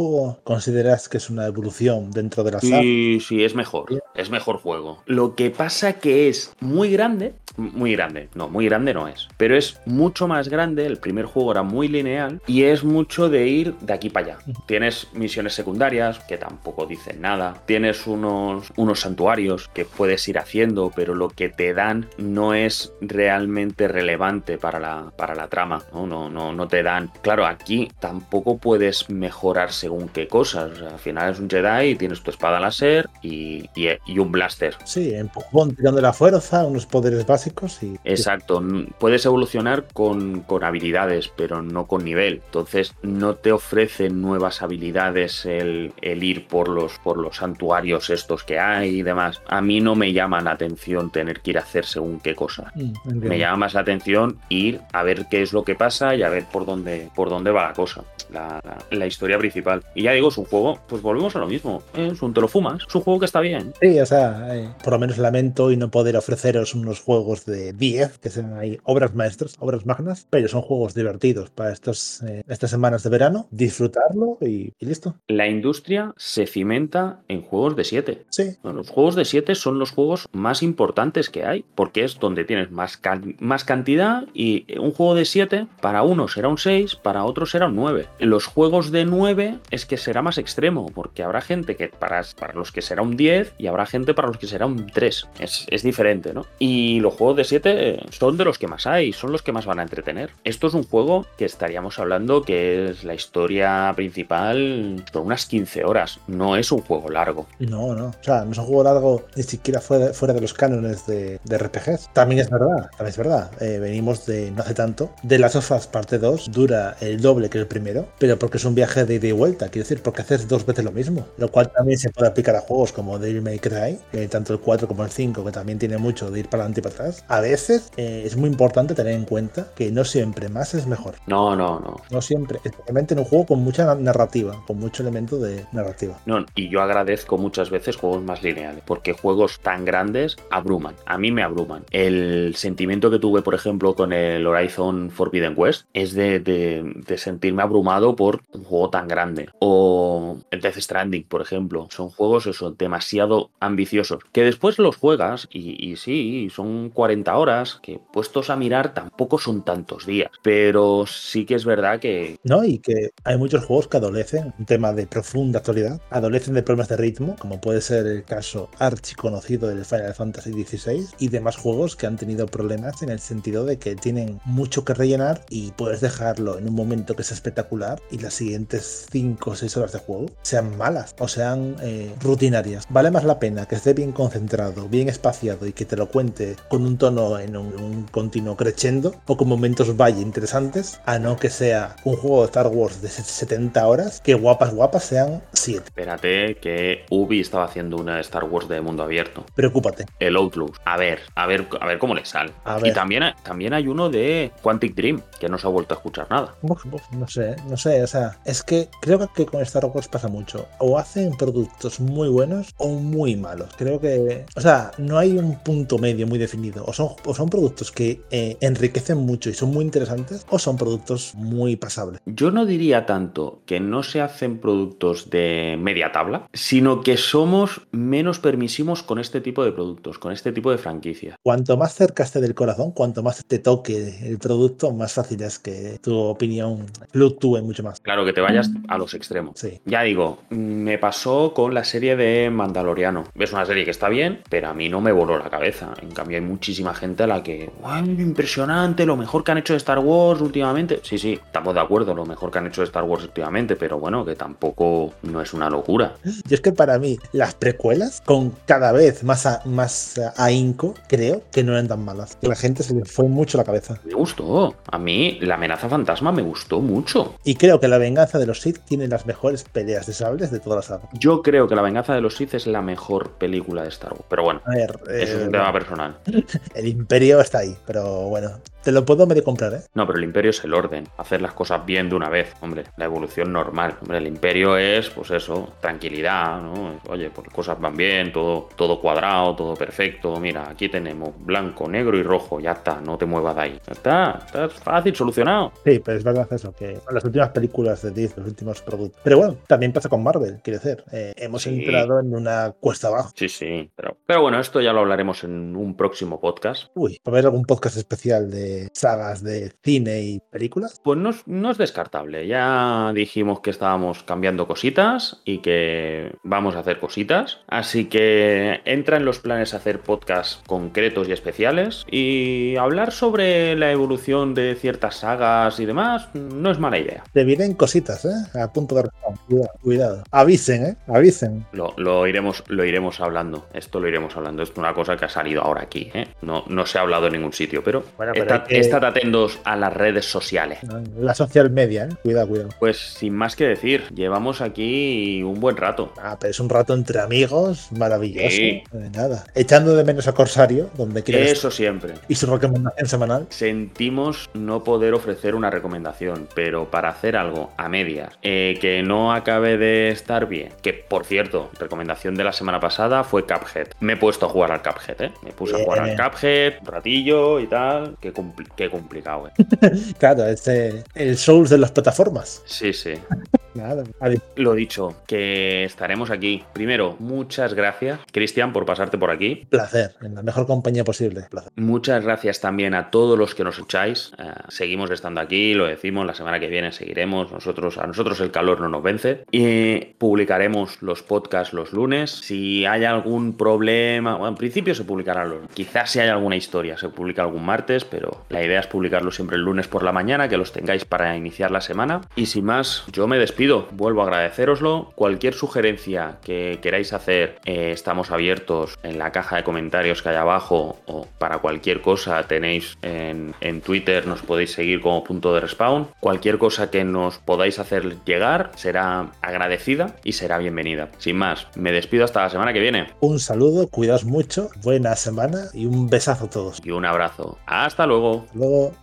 ¿consideras que es una evolución dentro de la saga? Sí, sí, es mejor. Es mejor juego. Lo que pasa que es muy grande. Muy grande. No, muy grande no es. Pero es mucho más grande. El primer juego era muy lineal. Y es mucho de ir de aquí para allá. Tienes misiones secundarias que tampoco dicen nada. Tienes unos, unos santuarios que puedes ir haciendo. Pero lo que te dan no es realmente relevante para la, para la trama. No, no, no, no te dan. Claro, aquí tampoco puedes mejorar según qué cosas. O sea, al final es un Jedi y tienes tu espada láser y, y- y un blaster. Sí, empujón tirando la fuerza, unos poderes básicos y. Exacto, puedes evolucionar con, con habilidades, pero no con nivel. Entonces no te ofrece nuevas habilidades el, el ir por los, por los santuarios estos que hay y demás. A mí no me llama la atención tener que ir a hacer según qué cosa. Mm. Me llama más la atención ir a ver qué es lo que pasa y a ver por dónde, por dónde va la cosa, la, la- la historia principal. Y ya digo, es un juego, pues volvemos a lo mismo. Es un te lo fumas, es un juego que está bien. Sí, o sea, eh, por lo menos lamento y no poder ofreceros unos juegos de 10, que sean ahí obras maestras, obras magnas, pero son juegos divertidos para estos, eh, estas semanas de verano, disfrutarlo y, y listo. La industria se cimenta en juegos de 7. Sí, Bueno, los juegos de 7 son los juegos más importantes que hay, porque es donde tienes más, can- más cantidad y un juego de 7 para unos será un 6, para otros será un 9. Los juegos de 9 es que será más extremo, porque habrá gente que para, para los que será un 10 y habrá gente para los que será un 3. Es, es diferente, ¿no? Y los juegos de 7 son de los que más hay, son los que más van a entretener. Esto es un juego que estaríamos hablando que es la historia principal por unas 15 horas, no es un juego largo. no, no. O sea, no es un juego largo ni siquiera fuera, de los cánones de, RPGs. También es verdad, también es verdad. Eh, venimos de no hace tanto. De las Us parte 2 dura el doble que el primero, pero porque es un viaje de ida y vuelta, quiero decir, porque haces dos veces lo mismo. Lo cual también se puede aplicar a juegos como Devil May Cry, eh, tanto el 4 como el 5, que también tiene mucho de ir para adelante y para atrás. A veces eh, es muy importante tener en cuenta que no siempre más es mejor. No, no, no. No siempre, especialmente en un juego con mucha na- narrativa, con mucho elemento de narrativa. No, y yo agradezco muchas veces juegos más lineales, porque juegos tan grandes abruman. A mí me abruman. El sentimiento que tuve, por ejemplo, con el Horizon Forbidden West es de, de- de sentirme abrumado por un juego tan grande. O el Death Stranding, por ejemplo. Son juegos eso, demasiado ambiciosos. Que después los juegas y, y sí, son 40 horas, que puestos a mirar tampoco son tantos días. Pero sí que es verdad que ¿no? Y que hay muchos juegos que adolecen, un tema de profunda actualidad, adolecen de problemas de ritmo, como puede ser el caso archiconocido del Final Fantasy XVI, y demás juegos que han tenido problemas en el sentido de que tienen mucho que rellenar y puedes dejarlo en un momento que sea espectacular y las siguientes 5 o 6 horas de juego sean malas o sean eh, rutinarias. Vale más la pena que esté bien concentrado, bien espaciado y que te lo cuente con un un tono en un, un continuo crescendo o con momentos valle interesantes, a no que sea un juego de Star Wars de 70 horas que guapas guapas sean 7. Espérate que Ubi estaba haciendo una Star Wars de mundo abierto. Preocúpate. El Outlook. A ver, a ver, a ver cómo le sale. A Y también, también hay uno de Quantic Dream, que no se ha vuelto a escuchar nada. Uf, uf, no sé, no sé, o sea, es que creo que con Star Wars pasa mucho. O hacen productos muy buenos o muy malos. Creo que, o sea, no hay un punto medio muy definido. O son, o son productos que eh, enriquecen mucho y son muy interesantes, o son productos muy pasables. Yo no diría tanto que no se hacen productos de media tabla, sino que somos menos permisivos con este tipo de productos, con este tipo de franquicias. Cuanto más cerca esté del corazón, cuanto más te toque el producto, más fácil es que tu opinión fluctúe mucho más. Claro, que te vayas a los extremos. Sí. Ya digo, me pasó con la serie de Mandaloriano. Es una serie que está bien, pero a mí no me voló la cabeza. En cambio, hay muchísima gente a la que, "Guau, impresionante, lo mejor que han hecho de Star Wars últimamente. Sí, sí, estamos de acuerdo, lo mejor que han hecho de Star Wars últimamente, pero bueno, que tampoco no es una locura. Y es que para mí, las precuelas, con cada vez más, a- más a- ahínco, creo que no eran tan malas. La gente se le fue mucho la cabeza. Me gustó. A mí la amenaza fantasma me gustó mucho. Y creo que la venganza de los Sith tiene las mejores peleas de sables de toda la saga. Yo creo que La venganza de los Sith es la mejor película de Star Wars. Pero bueno, A ver, eso es eh, un tema personal. (laughs) (laughs) el imperio está ahí, pero bueno, te lo puedo medio comprar, ¿eh? No, pero el imperio es el orden, hacer las cosas bien de una vez, hombre, la evolución normal. Hombre, el imperio es, pues eso, tranquilidad, ¿no? Oye, pues cosas van bien, todo, todo cuadrado, todo perfecto. Mira, aquí tenemos blanco, negro y rojo, ya está, no te muevas de ahí. Ya está, está fácil, solucionado. Sí, pero es verdad eso, que las últimas películas de Disney, los últimos productos. Pero bueno, también pasa con Marvel, quiero decir. eh, hemos Sí. entrado en una cuesta abajo. Sí, sí, pero, pero bueno, esto ya lo hablaremos en un próximo podcast. Uy, ¿va a haber algún podcast especial de sagas de cine y películas? Pues no es, no es descartable. Ya dijimos que estábamos cambiando cositas y que vamos a hacer cositas. Así que entra en los planes hacer podcasts concretos y especiales y hablar sobre la evolución de ciertas sagas y demás no es mala idea. Te vienen cositas, ¿eh? A punto de. Cuidado, cuidado. Avisen, ¿eh? Avisen. Lo, lo iremos, lo iremos hablando. Esto lo iremos hablando. Es una cosa que ha salido ahora aquí. ¿eh? No, no se ha hablado en ningún sitio, pero, Bueno, pero que- estad atentos a las redes sociales. La social media, ¿eh? Cuidado, cuidado. Pues sin más que decir, llevamos aquí un buen rato. Ah, pero es un rato entre amigos maravilloso. Sí. Eh, nada. Echando de menos a Corsario, donde quiera que Eso siempre. y su recomendación semanal. Sentimos no poder ofrecer una recomendación, pero para hacer algo a medias eh, que no acabe de estar bien, que por cierto, recomendación de la semana pasada fue Cuphead. Me he puesto a jugar al Cuphead, ¿eh? Me puse a jugar al Bien. Cuphead, un ratillo y tal. Qué, compli- qué complicado, ¿eh? (laughs) Claro, este, el Souls de las plataformas. Sí, sí. Nada. Lo dicho, que estaremos aquí. Primero, muchas gracias, Cristian, por pasarte por aquí. Placer, en la mejor compañía posible. Placer. Muchas gracias también a todos los que nos escucháis. Eh, seguimos estando aquí, lo decimos, la semana que viene seguiremos. Nosotros, a nosotros el calor no nos vence. Y publicaremos los podcasts los lunes. Si hay algún problema, bueno, en principio se publicarán los. Quizás si hay alguna historia, se publica algún martes, pero la idea es publicarlo siempre el lunes por la mañana, que los tengáis para iniciar la semana. Y sin más, yo me despido. Vuelvo a agradeceroslo. Cualquier sugerencia que queráis hacer, eh, estamos abiertos en la caja de comentarios que hay abajo o para cualquier cosa tenéis en, en Twitter, nos podéis seguir como punto de respawn. Cualquier cosa que nos podáis hacer llegar será agradecida y será bienvenida. Sin más, me despido hasta la semana que viene Un saludo, cuidaos mucho, buena semana y un besazo a todos. y un abrazo. Hasta luego. Hasta Luego.